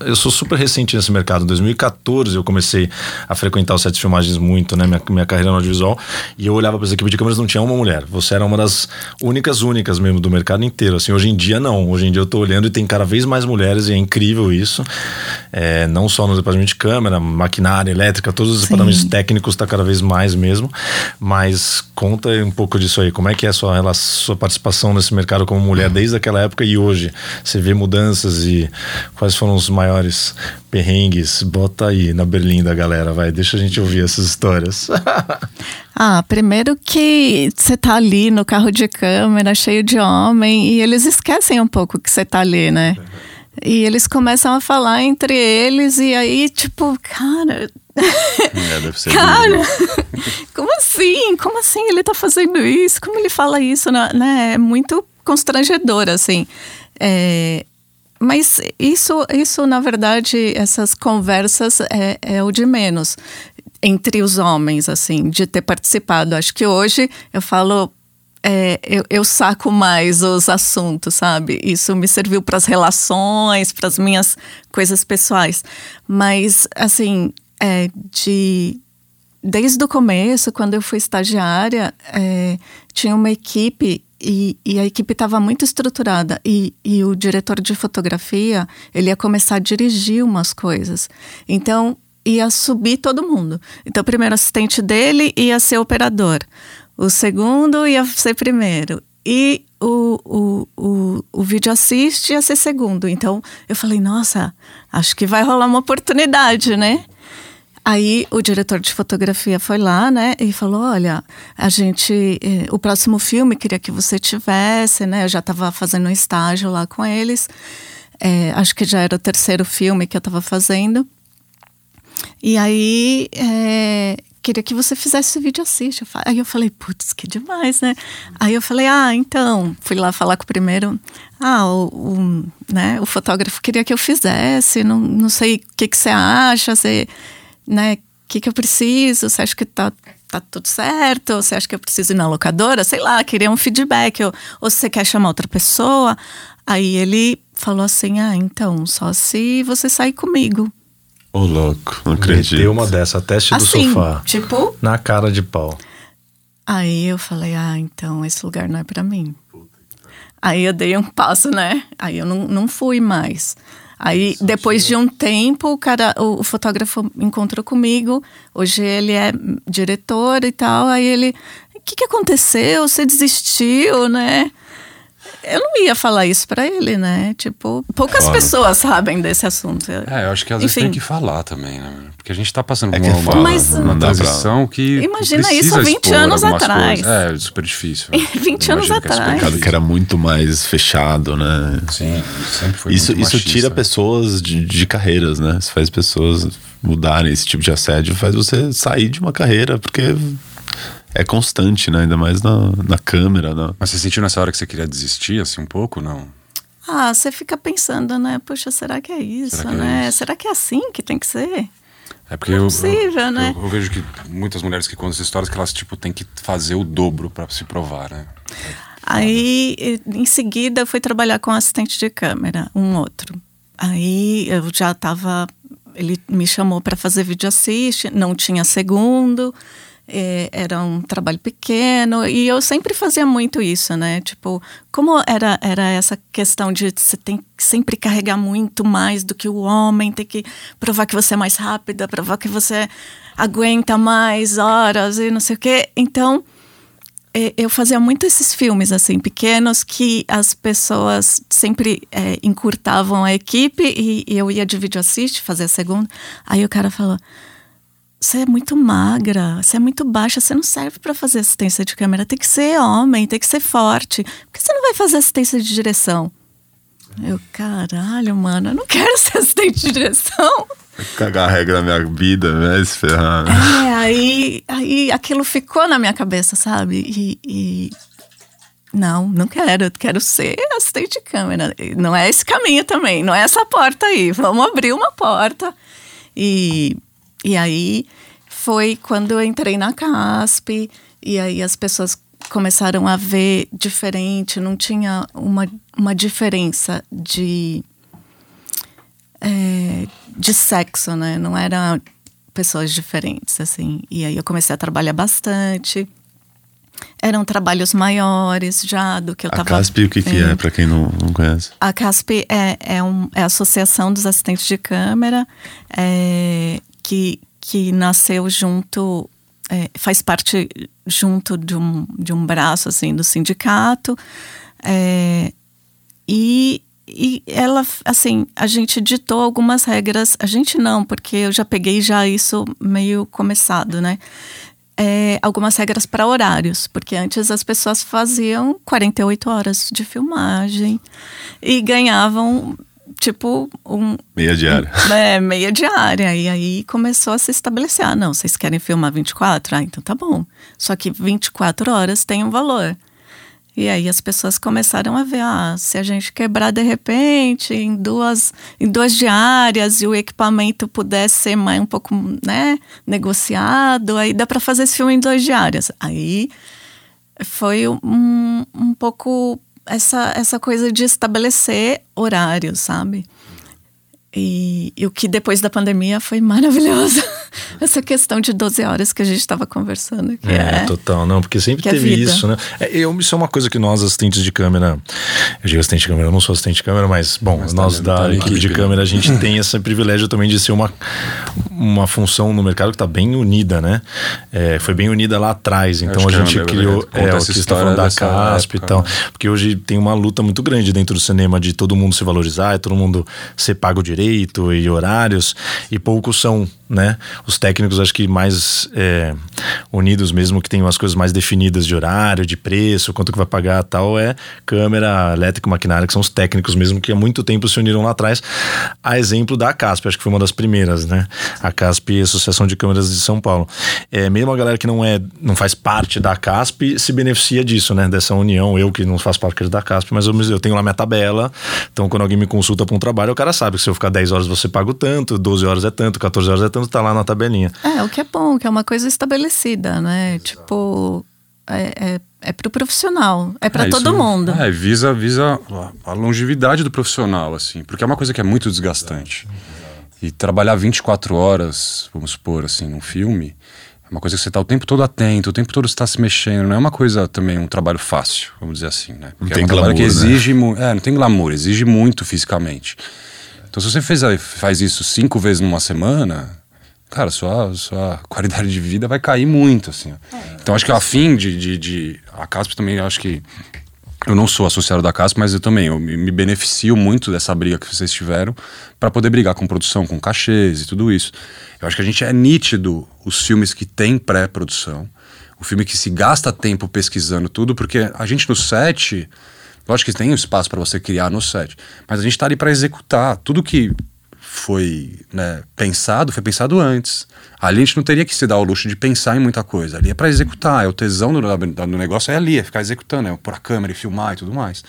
eu sou super recente nesse mercado. Em 2014 eu comecei a frequentar os sets de filmagens muito, né? Minha, minha carreira no audiovisual. E eu olhava para as equipes de câmeras não tinha uma mulher. Você era uma das únicas, únicas mesmo do mercado inteiro. Assim, hoje em dia não. Hoje em dia eu tô olhando e tem cada vez mais mulheres e é incrível isso. É, não só no departamento de câmera, maquinária, elétrica, todos os Sim. departamentos técnicos está cada vez mais mesmo. Mas conta um pouco disso aí. Como é que é a sua, sua participação nesse mercado como mulher desde aquela época e hoje? Você vê mudanças e quais foram os maiores perrengues? Bota aí na Berlim da galera, vai. Deixa a gente ouvir essas histórias. [LAUGHS] ah, primeiro que você tá ali no carro de câmera, cheio de homem, e eles esquecem um pouco que você tá ali, né? E eles começam a falar entre eles, e aí, tipo, cara, [LAUGHS] é, deve ser Cara, [LAUGHS] como assim? Como assim ele tá fazendo isso? Como ele fala isso? Né? né? É muito constrangedor, assim. É, mas isso, isso, na verdade, essas conversas é, é o de menos entre os homens, assim, de ter participado. Acho que hoje eu falo é, eu, eu, saco mais os assuntos, sabe? Isso me serviu para as relações, para as minhas coisas pessoais. Mas, assim, é, de desde o começo, quando eu fui estagiária, é, tinha uma equipe e, e a equipe estava muito estruturada e, e, o diretor de fotografia ele ia começar a dirigir umas coisas. Então ia subir todo mundo. Então, o primeiro assistente dele ia ser operador. O segundo ia ser primeiro. E o, o, o, o vídeo assiste ia ser segundo. Então, eu falei, nossa, acho que vai rolar uma oportunidade, né? Aí o diretor de fotografia foi lá, né, e falou: olha, a gente, eh, o próximo filme queria que você tivesse, né? Eu já estava fazendo um estágio lá com eles. É, acho que já era o terceiro filme que eu estava fazendo. E aí é, queria que você fizesse o vídeo assiste. Aí eu falei, putz, que demais, né? Aí eu falei, ah, então, fui lá falar com o primeiro. Ah, o, o né, o fotógrafo queria que eu fizesse, não, não sei o que, que você acha, você né? O que, que eu preciso? Você acha que tá, tá tudo certo? Você acha que eu preciso ir na locadora? Sei lá, queria um feedback. Ou, ou você quer chamar outra pessoa? Aí ele falou assim: Ah, então, só se você sair comigo. Ô, oh, louco, não acredito. Deu uma dessa, teste do assim, sofá. Tipo? Na cara de pau. Aí eu falei: Ah, então esse lugar não é para mim. Aí eu dei um passo, né? Aí eu não, não fui mais. Aí, depois de um tempo, o cara, o, o, fotógrafo encontrou comigo. Hoje ele é diretor e tal. Aí ele, o que, que aconteceu? Você desistiu, né? Eu não ia falar isso para ele, né? Tipo, poucas claro. pessoas sabem desse assunto. É, eu acho que às vezes tem que falar também, né? Porque a gente tá passando é por uma, Mas, uma transição que. Imagina isso há 20 anos atrás. Coisas. É, super difícil. 20 anos atrás. Que, que era muito mais fechado, né? Sim, sempre foi Isso, isso tira pessoas de, de carreiras, né? Isso faz pessoas mudarem esse tipo de assédio, faz você sair de uma carreira, porque é constante, né? Ainda mais na, na câmera. Na... Mas você sentiu nessa hora que você queria desistir, assim, um pouco, não? Ah, você fica pensando, né? Poxa, será que é isso, será que é né? É isso? Será que é assim que tem que ser? É porque é possível, eu, né? Eu, eu, vejo que muitas mulheres que contam essas histórias que elas, tipo, têm que fazer o dobro para se provar, né? Aí, em seguida, eu fui trabalhar com um assistente de câmera, um outro. Aí, eu já estava... Ele me chamou para fazer vídeo assiste, não tinha segundo era um trabalho pequeno e eu sempre fazia muito isso, né? Tipo, como era, era essa questão de você tem que sempre carregar muito mais do que o homem, tem que provar que você é mais rápida, provar que você aguenta mais horas e não sei o quê. Então, é, eu fazia muito esses filmes assim pequenos que as pessoas sempre é, encurtavam a equipe e, e eu ia de vídeo assiste fazer a segunda. Aí o cara falou você é muito magra, você é muito baixa, você não serve para fazer assistência de câmera. Tem que ser homem, tem que ser forte. Por que você não vai fazer assistência de direção? Eu, caralho, mano, eu não quero [LAUGHS] ser assistente de direção. Cagar a regra na minha vida, né? Se ferrar. É, aí, aí aquilo ficou na minha cabeça, sabe? E, e, não, não quero. Eu quero ser assistente de câmera. Não é esse caminho também, não é essa porta aí. Vamos abrir uma porta. E e aí foi quando eu entrei na CASP, e aí as pessoas começaram a ver diferente, não tinha uma, uma diferença de, é, de sexo, né? Não eram pessoas diferentes, assim. E aí eu comecei a trabalhar bastante. Eram trabalhos maiores já do que eu estava. A CASP, o que, que é, para quem não, não conhece? A CASP é, é, um, é a Associação dos Assistentes de Câmera. É, que, que nasceu junto, é, faz parte junto de um, de um braço assim do sindicato. É, e, e ela, assim, a gente ditou algumas regras, a gente não, porque eu já peguei já isso meio começado, né? É, algumas regras para horários, porque antes as pessoas faziam 48 horas de filmagem e ganhavam tipo um. Meia diária. [LAUGHS] É, meia diária. E aí começou a se estabelecer. Ah, não, vocês querem filmar 24? Ah, então tá bom. Só que 24 horas tem um valor. E aí as pessoas começaram a ver, ah, se a gente quebrar de repente em duas, em duas diárias e o equipamento pudesse ser mais um pouco, né, negociado, aí dá para fazer esse filme em duas diárias. Aí foi um, um pouco essa, essa coisa de estabelecer horários, sabe? E, e, o que depois da pandemia foi maravilhoso. [LAUGHS] [LAUGHS] Essa questão de 12 horas que a gente estava conversando. Que é, é, total, não, porque sempre é teve isso, né? É, eu, isso é uma coisa que nós, assistentes de câmera, eu digo assistente de câmera, eu não sou assistente de câmera, mas, bom, mas nós tá da tá equipe de câmera, a gente [LAUGHS] tem esse privilégio também de ser uma, uma função no mercado que está bem unida, né? É, foi bem unida lá atrás. Então a gente criou. É, o que você está falando da CASP época, e tal. Né? Porque hoje tem uma luta muito grande dentro do cinema de todo mundo se valorizar, todo mundo ser pago direito e horários, e poucos são né? Os técnicos acho que mais é, unidos mesmo, que tem umas coisas mais definidas de horário, de preço, quanto que vai pagar tal, é câmera, elétrico, maquinária, que são os técnicos mesmo que há muito tempo se uniram lá atrás. A exemplo da CASP, acho que foi uma das primeiras, né? A CASP, Associação de Câmeras de São Paulo. É, mesmo a galera que não é, não faz parte da CASP se beneficia disso, né? Dessa união. Eu que não faço parte da CASP, mas eu, eu tenho lá minha tabela. Então, quando alguém me consulta para um trabalho, o cara sabe que se eu ficar 10 horas você paga o tanto, 12 horas é tanto, 14 horas é tanto, tá lá na tabelinha. É, o que é bom, que é uma coisa estabelecida, né? Tipo, é, é, é pro profissional, é para é, todo mundo. É, visa, visa a longevidade do profissional, assim, porque é uma coisa que é muito desgastante. E trabalhar 24 horas, vamos supor, assim, num filme, é uma coisa que você está o tempo todo atento, o tempo todo está se mexendo. Não é uma coisa também, um trabalho fácil, vamos dizer assim, né? Porque não é tem um glamour, que né? exige. Né? É, não tem glamour, exige muito fisicamente. Então, se você fez, faz isso cinco vezes numa semana, cara, sua, sua qualidade de vida vai cair muito, assim. É, então, acho que a fim de, de, de, A CASP também, acho que. Eu não sou associado da CASP, mas eu também eu me beneficio muito dessa briga que vocês tiveram para poder brigar com produção, com cachês e tudo isso. Eu acho que a gente é nítido os filmes que tem pré-produção, o filme que se gasta tempo pesquisando tudo, porque a gente no set Lógico que tem um espaço para você criar no set, mas a gente está ali para executar. Tudo que foi né, pensado, foi pensado antes. Ali a gente não teria que se dar o luxo de pensar em muita coisa. Ali é para executar, é o tesão do, do, negócio é ali, é ficar executando, é pôr a câmera e filmar e tudo mais.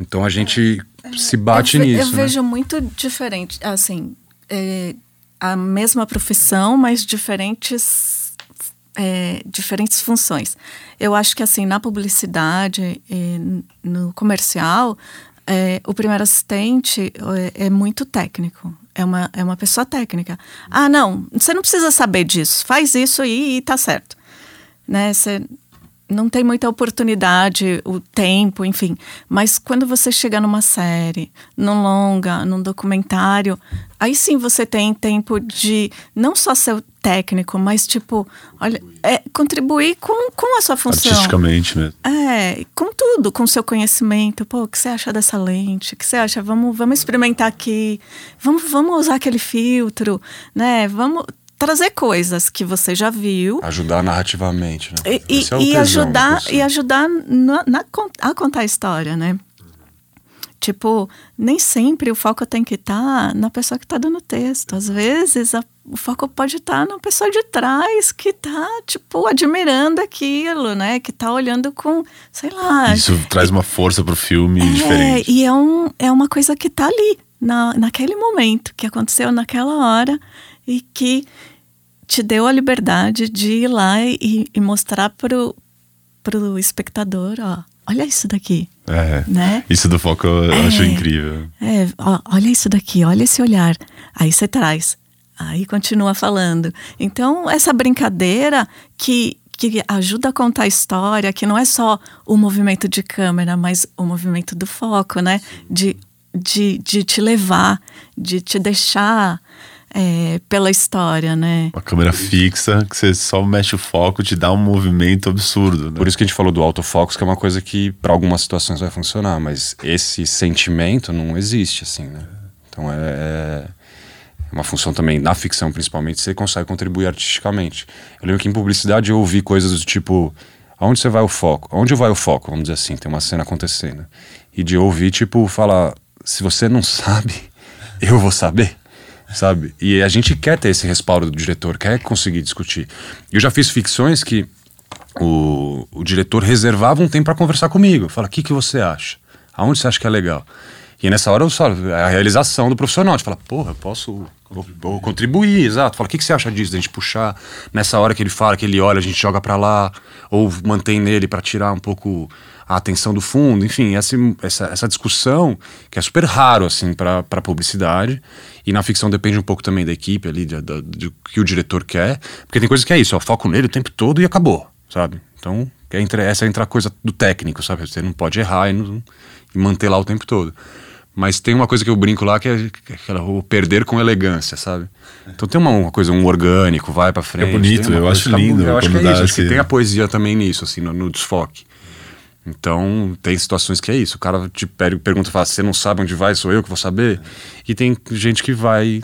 Então a gente é, se bate eu, nisso. Eu né? vejo muito diferente, assim, é, a mesma profissão, mas diferentes é, diferentes funções. Eu acho que assim na publicidade, no comercial, é, o primeiro assistente é, é, muito técnico. É uma, é uma pessoa técnica. Ah, não, você não precisa saber disso. Faz isso aí e tá certo. Né? Você não tem muita oportunidade, o tempo, enfim. Mas quando você chega numa série, num longa, num documentário, aí sim você tem tempo de não só ser técnico, mas tipo, olha, é, contribuir com, com a sua função. Artisticamente mesmo. É, com tudo, com o seu conhecimento. Pô, o que você acha dessa lente? O que você acha? Vamos, vamos experimentar aqui. Vamos, vamos usar aquele filtro, né? Vamos trazer coisas que você já viu. Ajudar narrativamente, né? E, é e ajudar, e ajudar na, na, a contar a história, né? Tipo, nem sempre o foco tem que estar tá na pessoa que está dando texto. Às vezes a, o foco pode estar tá na pessoa de trás que está, tipo, admirando aquilo, né? Que está olhando com, sei lá. Isso e, traz uma força pro filme é, diferente. E é, um, é uma coisa que está ali, na, naquele momento, que aconteceu naquela hora e que te deu a liberdade de ir lá e, e mostrar pro, pro espectador, ó, olha isso daqui. É, né? Isso do foco eu é, acho incrível. É, ó, olha isso daqui, olha esse olhar. Aí você traz, aí continua falando. Então, essa brincadeira que, que ajuda a contar a história, que não é só o movimento de câmera, mas o movimento do foco, né? De, de, de te levar, de te deixar é, pela história, né? Uma câmera fixa, que você só mexe o foco, te dá um movimento absurdo. Né? Por isso que a gente falou do autofocus, que é uma coisa que para algumas situações vai funcionar, mas esse sentimento não existe, assim, né? Então é, é uma função também, na ficção principalmente, você consegue contribuir artisticamente. Eu lembro que em publicidade eu ouvi coisas do tipo, aonde você vai o foco? Onde vai o foco? Vamos dizer assim, tem uma cena acontecendo. E de ouvir, tipo, falar, se você não sabe, [LAUGHS] eu vou saber sabe? E a gente quer ter esse respaldo do diretor, quer conseguir discutir. Eu já fiz ficções que o, o diretor reservava um tempo para conversar comigo. Fala, o que, que você acha? Aonde você acha que é legal? E nessa hora eu só a realização do profissional, de falar, porra, eu posso vou, vou contribuir, exato. Fala, o que, que você acha disso? Da gente puxar nessa hora que ele fala, que ele olha, a gente joga para lá, ou mantém nele para tirar um pouco a atenção do fundo, enfim, essa, essa, essa discussão que é super raro assim para publicidade e na ficção depende um pouco também da equipe ali, do que o diretor quer, porque tem coisas que é isso, ó, foco nele o tempo todo e acabou, sabe? Então, é essa entra a coisa do técnico, sabe? Você não pode errar e, não, e manter lá o tempo todo. Mas tem uma coisa que eu brinco lá que é aquela, o perder com elegância, sabe? Então tem uma, uma coisa, um orgânico, vai pra frente. É bonito, eu coisa acho que tá- lindo Eu acho que é isso, acho que esse- tem a poesia também nisso, assim, no, no desfoque. Então, tem situações que é isso. O cara te per- pergunta e fala: Você não sabe onde vai, sou eu que vou saber. E tem gente que vai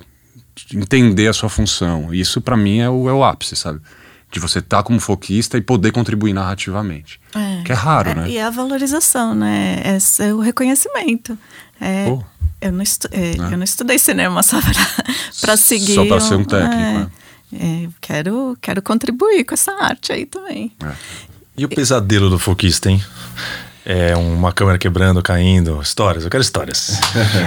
entender a sua função. Isso, pra mim, é o, é o ápice, sabe? De você estar como foquista e poder contribuir narrativamente. Que é raro, né? E a valorização, né? Esse é o reconhecimento. É, Pô. eu, não estu, é, eu não estudei cinema só para [LAUGHS] seguir. Só pra ser um é, técnico, é, quero, quero contribuir com essa arte aí também. E o pesadelo do foquista, hein? É uma câmera quebrando, caindo. Histórias, eu quero histórias.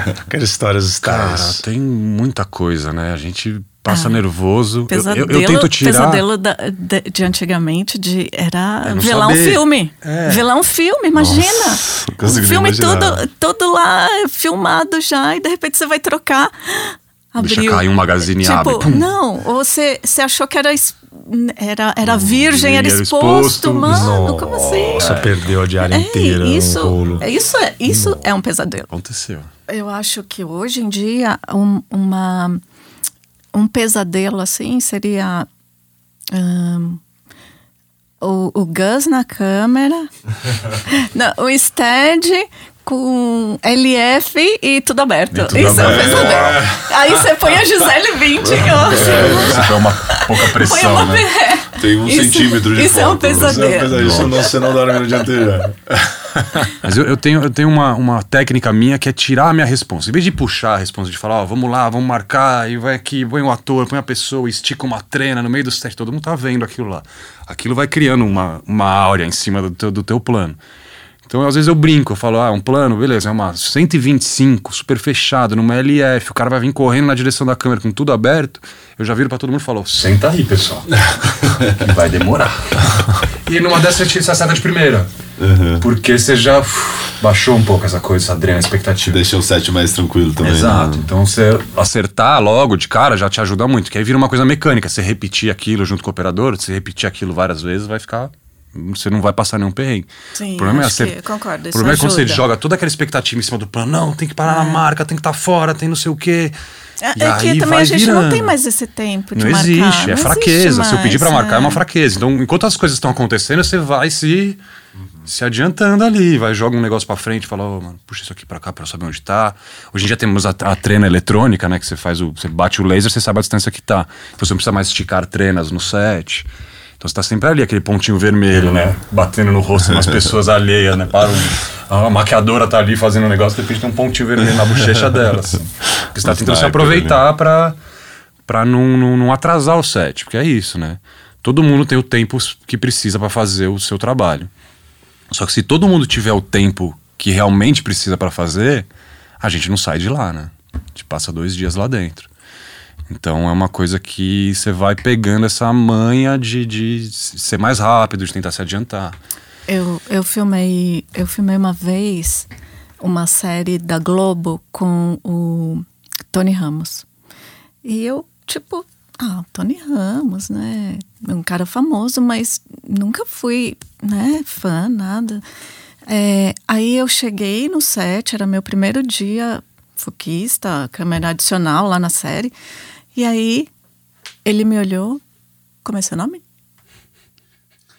eu quero histórias Cara, tais. tem muita coisa, né? A gente passa Ah, nervoso. Eu- Pesadelo, eu, eu tento tirar. pesadelo da- de, de antigamente de, era É, velar um filme. É. Velar um filme, imagina. Nossa, um filme imaginar. todo, todo lá filmado já, e de repente você vai trocar. Deixa Abriu. cair um magazine e tipo, abre, pum. Não, ou você, você achou que era, era, era virgem, era era exposto. exposto. Mano, como assim? Nossa, perdeu a diária É, inteira isso, no rolo. é, isso, é, isso é um pesadelo. Aconteceu. Eu acho que hoje em dia um, uma, um pesadelo assim seria ahn, o, o Gus na câmera, [LAUGHS] não, o stand com LF e tudo aberto. E tudo Isso é um aberto. pesadelo. Aí você põe a Gisele 20, eu acho. Isso foi uma pouca Põe pressão, uma né? pe- Tem um Isso- centímetro de isso é um pesadelo. Isso não, você não dorme no dia anterior. [LAUGHS] Mas eu, eu tenho, eu tenho uma, uma técnica minha que é tirar a minha resposta. Em vez de puxar a resposta, de falar, ó, vamos lá, vamos marcar, e vai aqui, põe o ator, põe a pessoa, estica uma trena no meio do set, todo mundo tá vendo aquilo lá. Aquilo vai criando uma, uma áurea em cima do teu, do teu plano. Então, às vezes eu brinco, eu falo, ah, um plano, beleza, é uma 125, super fechado, numa LF, o cara vai vir correndo na direção da câmera com tudo aberto, eu já viro pra todo mundo e falo, senta aí, pessoal, que vai demorar. [LAUGHS] e numa dessas você acerta de primeira, porque você já uf, baixou um pouco essa coisa, essa adrenalina, expectativa. Deixa o set mais tranquilo também. Exato. né? Então você acertar logo de cara já te ajuda muito, que aí vira uma coisa mecânica. Você repetir aquilo junto com o operador, você repetir aquilo várias vezes, vai ficar. Você não vai passar nenhum perrengue. Sim, o problema é que- concordo, O problema é quando você joga toda aquela expectativa em cima do plano. Não, tem que parar na marca, tem que estar fora, tem não sei o quê. É, E é que aí também a gente não virando. tem mais esse tempo de Não marcar. existe, é Não fraqueza. existe Se eu pedir pra mais, marcar, é uma é. fraqueza. Então, enquanto as coisas estão acontecendo, você vai se, se adiantando ali. Vai, joga um negócio pra frente, fala, ô, mano, puxa isso aqui pra cá pra eu saber onde tá. Hoje em dia temos a, a trena eletrônica, né? Que você faz o. Você bate o laser, você sabe a distância que tá. Então você não precisa mais esticar trenas no set. Então você tá sempre ali, aquele pontinho vermelho, né? Batendo no rosto das pessoas alheias, né? Para um, a maquiadora tá ali fazendo um negócio, de repente tem um pontinho vermelho na bochecha dela. Assim. Porque você tá tentando se aproveitar pra, pra não, não, não atrasar o set, porque é isso, né? Todo mundo tem o tempo que precisa pra fazer o seu trabalho. Só que se todo mundo tiver o tempo que realmente precisa pra fazer, a gente não sai de lá, né? A gente passa dois dias lá dentro. Então é uma coisa que você vai pegando essa manha de, de ser mais rápido, de tentar se adiantar. Eu, eu filmei eu filmei uma vez uma série da Globo com o Tony Ramos. E eu, tipo, ah, Tony Ramos, né? Um cara famoso, mas nunca fui, né, fã, nada. É, aí eu cheguei no set, era meu primeiro dia foquista, câmera adicional lá na série. E aí ele me olhou, como é seu nome?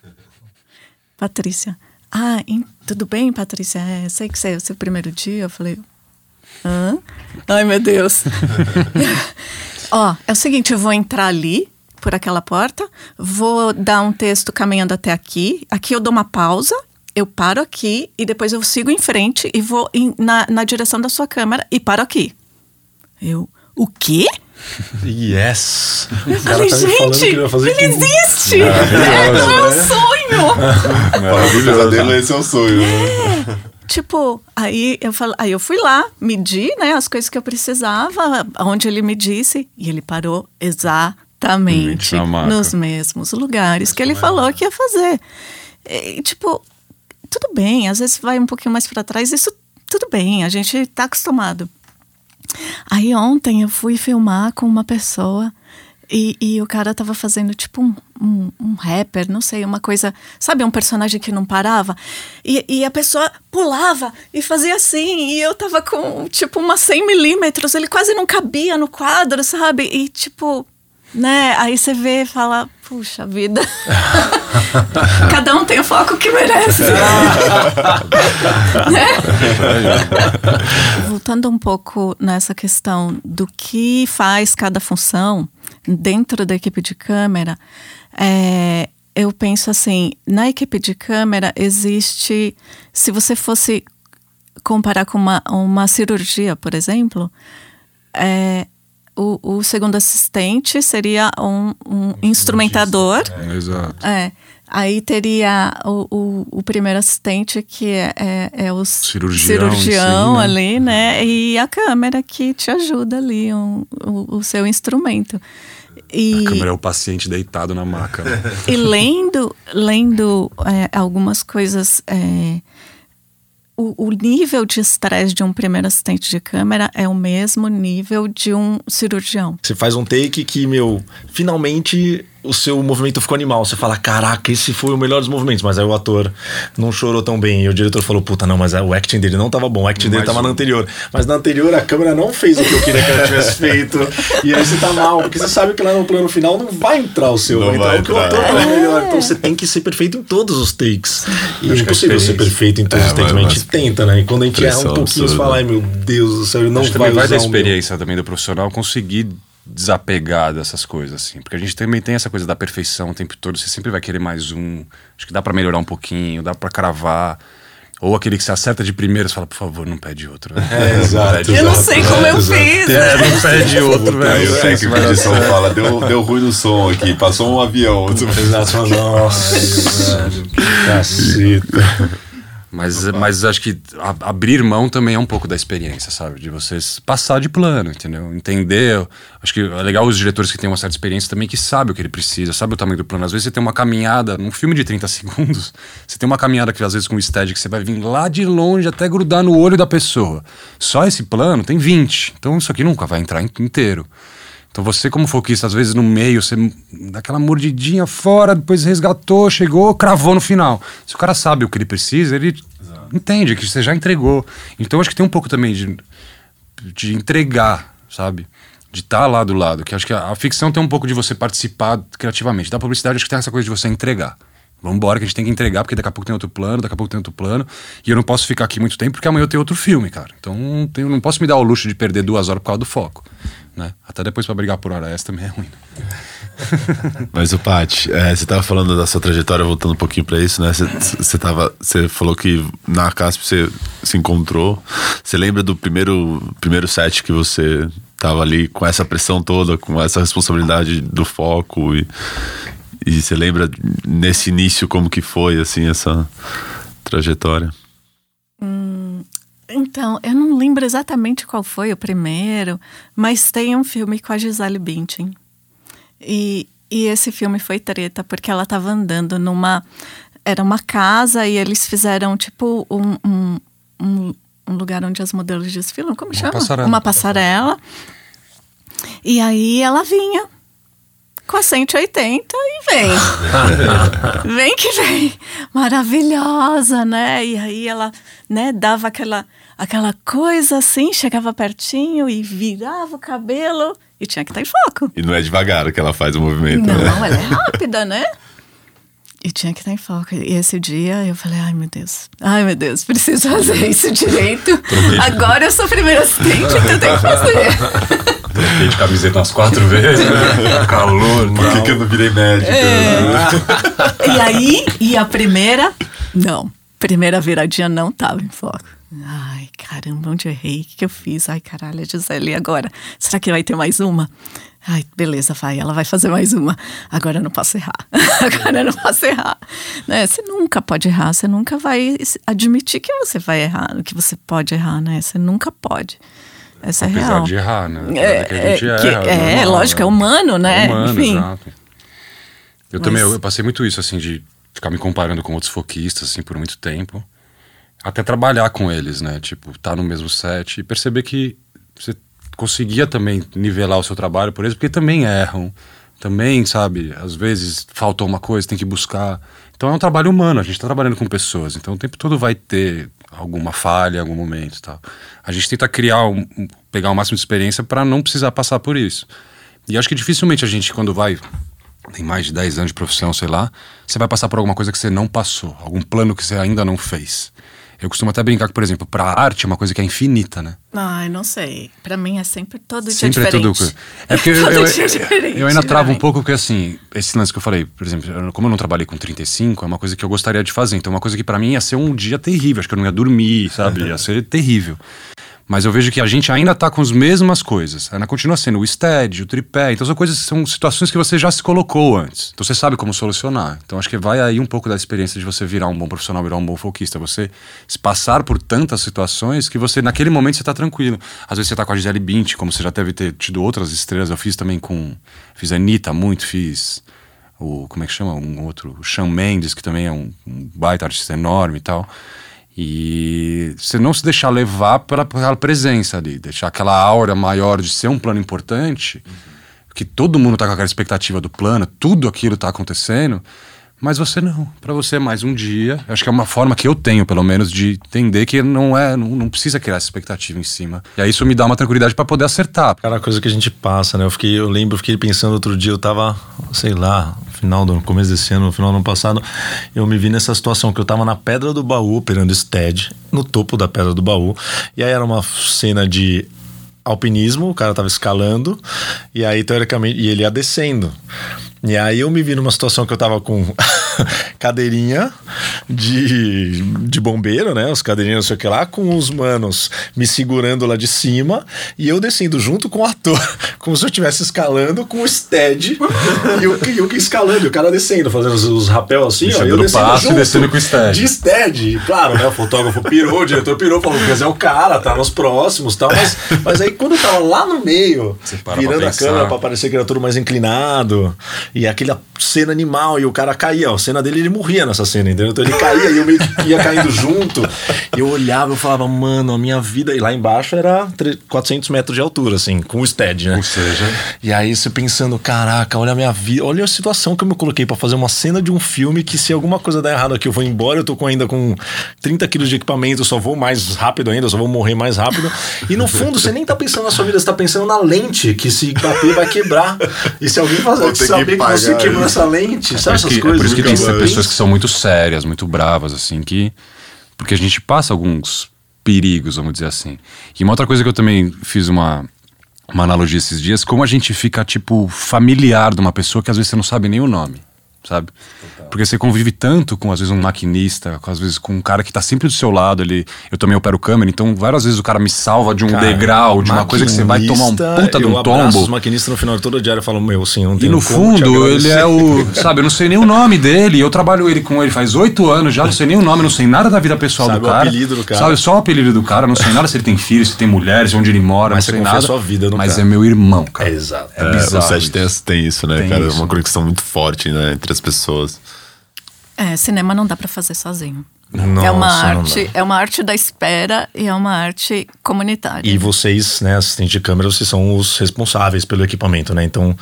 [LAUGHS] Patrícia. Ah, tudo bem, Patrícia? É, sei que você é o seu primeiro dia. Eu falei, hã? Ai, meu Deus. [LAUGHS] Ó, é o seguinte, eu vou entrar ali, por aquela porta, vou dar um texto caminhando até aqui. Aqui eu dou uma pausa, eu paro aqui e depois eu sigo em frente e vou em- na, na direção da sua câmera e paro aqui. Eu, o quê? Yes! Eu O falei, tá me falando que gente, vai fazer ele existe! É, não é um sonho! [LAUGHS] Maravilhoso. Pesadelo, esse é o sonho. né? Tipo, aí eu falo, aí eu fui lá, medi, né, as coisas que eu precisava, onde ele me disse, e ele parou exatamente nos mesmos lugares que ele falou que ia fazer. E, tipo, tudo bem, às vezes vai um pouquinho mais para trás, isso tudo bem, a gente tá acostumado. Aí ontem eu fui filmar com uma pessoa E, e o cara tava fazendo tipo um, um, um, rapper, não sei, uma coisa. Sabe, um personagem que não parava? E, e a pessoa pulava e fazia assim. E eu tava com tipo umas 100 milímetros, ele quase não cabia no quadro, sabe? E tipo, né? Aí você vê e fala, puxa vida. [LAUGHS] Cada um tem o foco que merece. [LAUGHS] né? Voltando um pouco nessa questão do que faz cada função dentro da equipe de câmera, é, eu penso assim, na equipe de câmera existe, se você fosse comparar com uma, uma cirurgia, por exemplo, é, o, o segundo assistente seria um, um instrumentador. É, exato. É. Aí teria o, o, o, primeiro assistente, que é, é, é o cirurgião, cirurgião né? ali, né? E a câmera que te ajuda ali, um, o, o seu instrumento. E, a câmera é o paciente deitado na maca. Né? [LAUGHS] E lendo, lendo é, algumas coisas é, o, o nível de estresse de um primeiro assistente de câmera é o mesmo nível de um cirurgião. Você faz um take que, meu, finalmente o seu movimento ficou animal. Você fala, caraca, esse foi o melhor dos movimentos. Mas aí o ator não chorou tão bem. E o diretor falou, puta, não, mas o acting dele não tava bom. O acting dele tava na anterior. Mas na anterior a câmera não fez o que eu queria que ela tivesse [LAUGHS] feito. E aí você tá mal, porque você sabe que lá no plano final não vai entrar o seu. Não vai entrar o que o ator tava melhor. Então você tem que ser perfeito em todos os takes. E é impossível ser perfeito em todos é, os takes, mas, mas a gente tenta, né? E quando a gente erra um pouquinho, você fala, ai meu Deus do céu, ele não Acho vai vai da experiência também do profissional conseguir desapegar dessas coisas, assim. Porque a gente também tem essa coisa da perfeição o tempo todo. Você sempre vai querer mais um. Acho que dá para melhorar um pouquinho, dá para cravar. Ou aquele que se acerta de primeiro, você fala, por favor, não pede outro. É, [LAUGHS] exato. eu não sei como eu fiz. É, não pede outro, velho. Eu sei que o edição fala, deu, deu ruim no som aqui, passou um avião. Exato, [LAUGHS] nossa. Caceta. Mas, mas acho que a, abrir mão também é um pouco da experiência, sabe? De vocês passar de plano, entendeu? Entender. Acho que é legal os diretores que têm uma certa experiência também que sabem o que ele precisa, sabe o tamanho do plano. Às vezes você tem uma caminhada, num filme de 30 segundos, [LAUGHS] você tem uma caminhada que às vezes com o stead que você vai vir lá de longe até grudar no olho da pessoa. Só esse plano tem 20. Então isso aqui nunca vai entrar inteiro. Então você, como foquista, às vezes no meio, você dá aquela mordidinha fora, depois resgatou, chegou, cravou no final. Se o cara sabe o que ele precisa, ele Exato. entende que você já entregou. Então acho que tem um pouco também de, de entregar, sabe? De estar tá lá do lado. Que acho que a, a, ficção tem um pouco de você participar criativamente. Da publicidade, acho que tem essa coisa de você entregar. Vamos embora que a gente tem que entregar, porque daqui a pouco tem outro plano, daqui a pouco tem outro plano. E eu não posso ficar aqui muito tempo, porque amanhã eu tenho outro filme, cara. Então eu não posso me dar o luxo de perder duas horas por causa do foco. Né? Até depois para brigar por hora extra também é ruim. Né? [LAUGHS] Mas o Paty, é, você estava falando da sua trajetória, voltando um pouquinho para isso, né? Você, você, tava, você falou que na CASP você se encontrou. Você lembra do primeiro, primeiro set que você tava ali com essa pressão toda, com essa responsabilidade do foco e, e você lembra nesse início como que foi assim essa trajetória? Hum, então, eu não lembro exatamente qual foi o primeiro, mas tem um filme com a Gisele Bündchen. E, e esse filme foi treta, porque ela estava andando numa... Era uma casa e eles fizeram, tipo, um, um, um, um lugar onde as modelos desfilam. Como uma chama? Passarela. Uma passarela. E aí ela vinha com a 180 e vem. [LAUGHS] vem que vem. Maravilhosa, né? E aí ela, né, dava aquela aquela coisa assim, chegava pertinho e virava o cabelo e tinha que estar em foco. E não é devagar que ela faz o movimento, não, né? Não, ela é rápida, né? E tinha que estar em foco. E esse dia eu falei, ai meu Deus, ai meu Deus, preciso fazer [LAUGHS] isso direito. Agora eu sou primeiro assistente, então eu tenho que fazer. Troquei de camiseta umas quatro vezes. Né? [LAUGHS] Calor. Por que, que, eu não virei médico? É. e aí, e a primeira? Não. Primeira viradinha não tava em foco. Ai, caramba, onde eu errei? O que, que eu fiz? Ai, caralho, Gisele, e agora? Será que vai ter mais uma? Ai, beleza, vai, ela vai fazer mais uma. Agora eu não posso errar. [LAUGHS] Agora eu não posso errar. Né? Você nunca pode errar, você nunca vai admitir que você vai errar, que você pode errar, né? Você nunca pode. Essa Apesar é real. de errar, né? É, que a gente é, erra, que, é, normal, lógico, né? é humano, né? É humano, Enfim. exato. Eu Mas... também, eu, eu, passei muito isso, assim, de ficar me comparando com outros foquistas, assim, por muito tempo. Até trabalhar com eles, né? Tipo, tá no mesmo set e perceber que você conseguia também nivelar o seu trabalho por eles, porque também erram, também, sabe, às vezes faltou uma coisa, tem que buscar. Então é um trabalho humano, a gente está trabalhando com pessoas, então o tempo todo vai ter alguma falha algum momento tal. A gente tenta criar, um, pegar o máximo de experiência para não precisar passar por isso. E acho que dificilmente a gente, quando vai, tem mais de 10 anos de profissão, sei lá, você vai passar por alguma coisa que você não passou, algum plano que você ainda não fez. Eu costumo até brincar que, por exemplo, para arte é uma coisa que é infinita, né? Ai, não sei. Para mim é sempre todo dia sempre diferente. É, tudo... é porque [LAUGHS] eu, eu, eu, ainda travo um pouco porque, assim, esse lance que eu falei, por exemplo, como eu não trabalhei com 35, é uma coisa que eu gostaria de fazer. Então, uma coisa que para mim ia ser um dia terrível. Acho que eu não ia dormir, sabe? Ia ser terrível. Mas eu vejo que a gente ainda está com as mesmas coisas. Ainda continua sendo o stead, o tripé. Então são coisas, são situações que você já se colocou antes. Então você sabe como solucionar. Então acho que vai aí um pouco da experiência de você virar um bom profissional, virar um bom folquista. Você passar por tantas situações que você, naquele momento, você está tranquilo. Às vezes você está com a Gisele Bint, como você já deve ter tido outras estrelas. Eu fiz também com. Fiz a Anitta muito, fiz o. Como é que chama? Um outro. O Shawn Mendes, que também é um, um baita artista enorme e tal. E você não se deixar levar pela, pela presença ali, deixar aquela aura maior de ser um plano importante, uhum. que todo mundo tá com aquela expectativa do plano, tudo aquilo tá acontecendo, mas você não. Para você é mais um dia. Acho que é uma forma que eu tenho, pelo menos, de entender que não é, não, não precisa criar essa expectativa em cima. E aí isso me dá uma tranquilidade para poder acertar. Cara, coisa que a gente passa, né? Eu fiquei, eu lembro, eu fiquei pensando outro dia, eu tava, sei lá, final do começo desse ano, no final do ano passado, eu me vi nessa situação que eu tava na Pedra do Baú operando stead, no topo da Pedra do Baú, e aí era uma cena de alpinismo, o cara tava escalando, e aí teoricamente, e ele ia descendo. E aí eu me vi numa situação que eu tava com [LAUGHS] [LAUGHS] cadeirinha de, de bombeiro, né? Os cadeirinhos, não sei o que lá, com os manos me segurando lá de cima e eu descendo junto com o ator, [LAUGHS] como se eu estivesse escalando com o stead e o, e o escalando, e o cara descendo, fazendo os, os rapéus assim, ó, eu descendo passo junto, e descendo com o stead. De stead, claro, né? O fotógrafo pirou, o diretor pirou, falou que é o cara, tá nos próximos tal, mas, mas aí quando eu tava lá no meio, virando a câmera pra parecer que era tudo mais inclinado, e aquela cena animal, e o cara caía, a cena dele ele morria nessa cena, entendeu? Então ele caía e eu meio que ia caindo junto. Eu olhava e falava, mano, a minha vida. E lá embaixo era 400 metros de altura, assim, com o stead, né? Ou seja. E aí você pensando, caraca, olha a minha vida, olha a situação que eu me coloquei para fazer uma cena de um filme que se alguma coisa der errado aqui, eu vou embora, eu tô com, ainda com 30 quilos de equipamento, eu só vou mais rápido ainda, eu só vou morrer mais rápido. E no fundo, você nem tá pensando na sua vida, você tá pensando na lente, que se bater vai quebrar. E se alguém fazer, saber que, que você quebrou essa lente, sabe essas que, coisas? É por isso que tem pessoas que são muito sérias, muito bravas, assim, que. Porque a gente passa alguns perigos, vamos dizer assim. E uma outra coisa que eu também fiz uma, uma analogia esses dias, como a gente fica, tipo, familiar de uma pessoa que às vezes você não sabe nem o nome sabe? Porque você convive tanto com, às vezes, um maquinista, com, às vezes, com um cara que tá sempre do seu lado. Ele, eu também opero câmera, então várias vezes o cara me salva de um cara, degrau, de uma coisa que você vai tomar um puta de um tombo. Os maquinistas no final de todo diário falam, meu, sim, não tem E no fundo, ele é o. Sabe, eu não sei nem o nome dele. Eu trabalho ele com ele faz oito anos já, não sei nem o nome, não sei nada da vida pessoal sabe do cara. o apelido do cara. Sabe só o apelido do cara, não sei nada se ele tem filhos, se tem mulheres, onde ele mora, mas não sei nada. Sua vida no mas cara. é meu irmão, cara. É exato. É, é bizarro. O set tem, tem isso, né, tem cara? Isso. Uma conexão muito forte, né, entre as pessoas. É, cinema não dá para fazer sozinho. Nossa, é uma arte, é uma arte da espera e é uma arte comunitária. E vocês, né, assistentes de câmera, vocês são os responsáveis pelo equipamento, né? Então,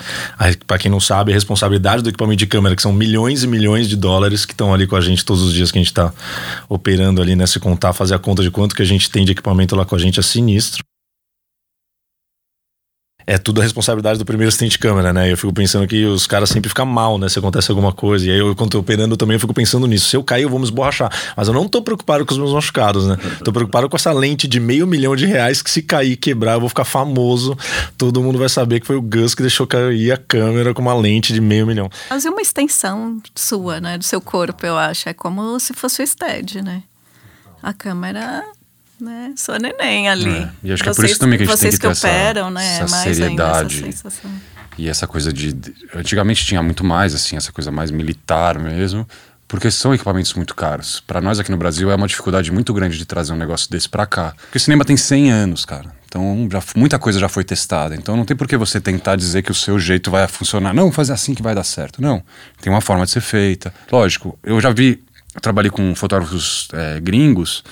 para quem não sabe, a responsabilidade do equipamento de câmera, que são milhões e milhões de dólares que estão ali com a gente todos os dias que a gente está operando ali, né? Se contar, fazer a conta de quanto que a gente tem de equipamento lá com a gente é sinistro é tudo a responsabilidade do primeiro assistente de câmera, né? Eu fico pensando que os caras sempre ficam mal, né? Se acontece alguma coisa. E aí, eu, quando tô operando também, fico pensando nisso. Se eu cair, eu vou me esborrachar. Mas eu não tô preocupado com os meus machucados, né? Tô preocupado com essa lente de meio milhão de reais que se cair, quebrar, eu vou ficar famoso. Todo mundo vai saber que foi o Gus que deixou cair a câmera com uma lente de meio milhão. Fazer uma extensão sua, né? Do seu corpo, eu acho. É como se fosse o stead, né? A câmera né? Sou neném ali. É. E acho que vocês, é por isso também que a gente tem que ter que operam, essa, né? essa mais seriedade. Essa e essa coisa de. Antigamente tinha muito mais, assim, essa coisa mais militar mesmo, porque são equipamentos muito caros. Para nós aqui no Brasil é uma dificuldade muito grande de trazer um negócio desse para cá. Porque o cinema tem 100 anos, cara. Então já, muita coisa já foi testada. Então não tem por que você tentar dizer que o seu jeito vai funcionar. Não, fazer assim que vai dar certo. Não. Tem uma forma de ser feita. Lógico, eu já vi. Eu trabalhei com fotógrafos é, gringos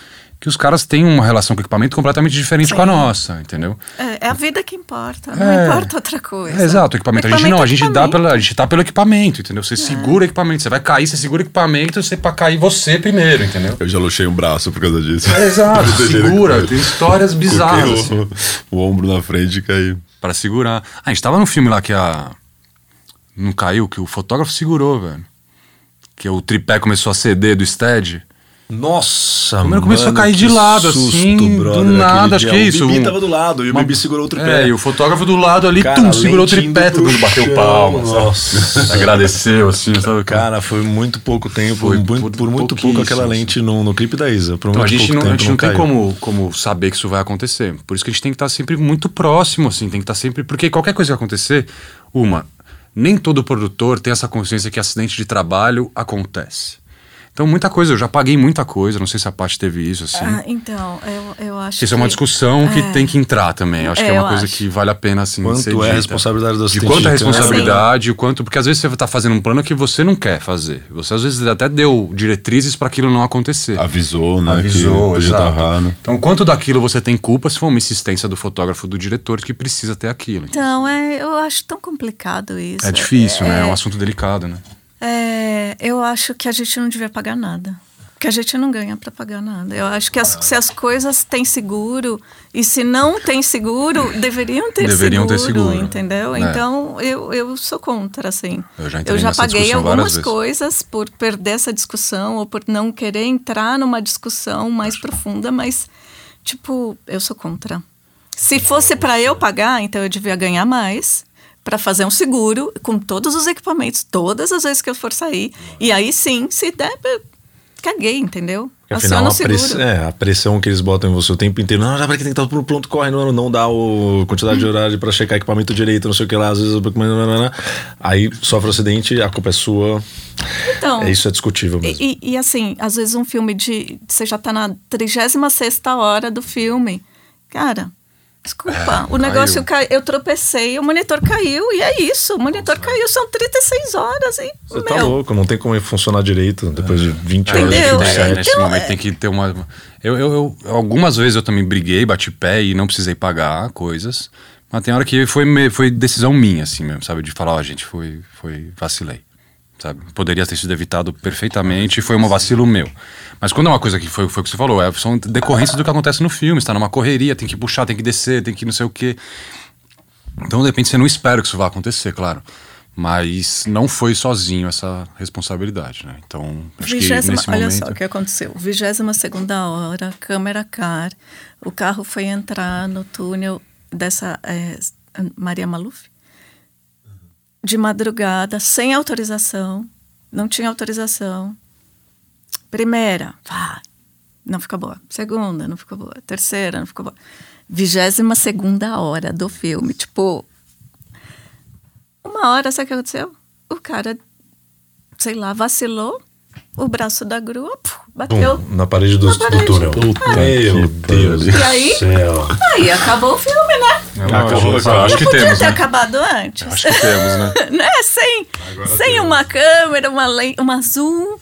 que os caras têm uma relação com o equipamento completamente diferente Sim. com a nossa, entendeu? É, é a vida que importa, não É. importa outra coisa. É, exato, o equipamento. A gente não, a gente dá equipamento. pela, a gente tá pelo equipamento, entendeu? Você segura o equipamento, você vai cair, você segura o equipamento, você pra cair você primeiro, entendeu? Eu já luxei um braço por causa disso. É, exato, [LAUGHS] Não segura, tem histórias bizarras. Assim. o, o ombro na frente e caí. Pra segurar. Ah, a gente tava no filme lá que a. Não caiu, que o fotógrafo segurou, velho. Que o tripé começou a ceder do stead. Nossa, O número começou a mano, cair de lado, susto, assim, do brother, nada, aquele acho que é isso, O Bibi um- tava do lado e o uma- Bibi segurou o tripé. É, e o fotógrafo do lado ali, Cara, tum, segurou o lente indo tripé, pro todo mundo bateu chão, palmas. nossa. Agradeceu, assim, sabe? Cara, foi muito pouco tempo, Foi por por, muito pouco aquela lente no, no clipe da Isa. Por Então, a gente não, a tempo gente não tem caiu. como, como saber que isso vai acontecer. Por isso que a gente tem que estar sempre muito próximo, assim, tem que estar sempre. Porque qualquer coisa que acontecer, uma, nem todo produtor tem essa consciência que acidente de trabalho acontece. Então, muita coisa, eu já paguei muita coisa, não sei se a Paty teve isso, assim. Ah, então, eu, eu acho Isso é uma que- discussão que É. tem que entrar também. Eu acho É, que é uma eu coisa acho. que vale a pena, assim, Quanto ser é a responsabilidade do De assistente quanto é a de câmera. responsabilidade, o quanto. Porque às vezes você está fazendo um plano que você não quer fazer. Você às vezes até deu diretrizes para aquilo não acontecer. Avisou, né? Avisou, que podia exato. errado. Então, quanto daquilo você tem culpa se for uma insistência do fotógrafo, do diretor, que precisa ter aquilo? Então, é, eu acho tão complicado isso. É difícil, né? É É, um assunto delicado, né? É, eu acho que a gente não devia pagar nada. Que a gente não ganha para pagar nada. Eu acho que as- se as coisas têm seguro e se não tem seguro, deveriam ter Deveriam ter seguro, seguro. entendeu? É. Então eu, eu sou contra, assim. Eu já eu já paguei algumas coisas por perder essa discussão ou por não querer entrar numa discussão mais profunda, mas, tipo, eu sou contra. Se fosse para eu pagar, então eu devia ganhar mais para fazer um seguro com todos os equipamentos, todas as vezes que eu for sair. E aí sim, se der, caguei, entendeu? Porque, afinal, a, seguro. press- é, a pressão que eles botam em você o tempo inteiro. Não, já vai que tem que estar tudo pronto, corre, não, não dá o quantidade de horário pra checar equipamento direito, não sei o que lá, às vezes. Aí sofre o acidente, a culpa é sua. Então, É, isso é discutível mesmo. E, e, assim, às vezes um filme de. Você já tá na 36 hora do filme. Cara, desculpa. o negócio caiu. Eu tropecei, o monitor caiu e é isso. O monitor caiu, são 36 horas e. Você meu, tá louco, não tem como funcionar direito depois de 20 horas de Entendeu? É, set. Nesse Então, momento é- tem que ter uma. Eu, eu, eu- algumas vezes eu também briguei, bati pé e não precisei pagar coisas. Mas tem hora que foi, foi decisão minha, assim mesmo, sabe? De falar, ó, gente, foi, foi vacilei. Sabe? Poderia ter sido evitado perfeitamente e foi um vacilo meu. Mas quando é uma coisa que foi, foi o que você falou, é, são decorrências do que acontece no filme. Você tá numa correria, tem que puxar, tem que descer, tem que não sei o quê. Então, de repente, você não espera que isso vá acontecer, claro. Mas não foi sozinho essa responsabilidade, né? Então, acho que Vigésima, nesse olha momento... só o que aconteceu. 22 segunda hora, câmera car, o carro foi entrar no túnel dessa é, Maria Maluf de madrugada, sem autorização, não tinha autorização. Primeira, vai, não ficou boa. Segunda, não ficou boa. Terceira, não ficou boa. Vigésima segunda hora do filme, tipo, uma hora, sabe o que aconteceu? O cara, sei lá, vacilou, o braço da grua puf, bateu. Pum, na parede do, Na do parede. túnel. Puta Meu que Deus do E aí? céu. Aí acabou o filme, né? É, Acabou, acabou. acho que Podia temos, ter né? acabado antes. Acho que temos, né? [LAUGHS] né? Sem, sem uma câmera, uma, len- uma zoom,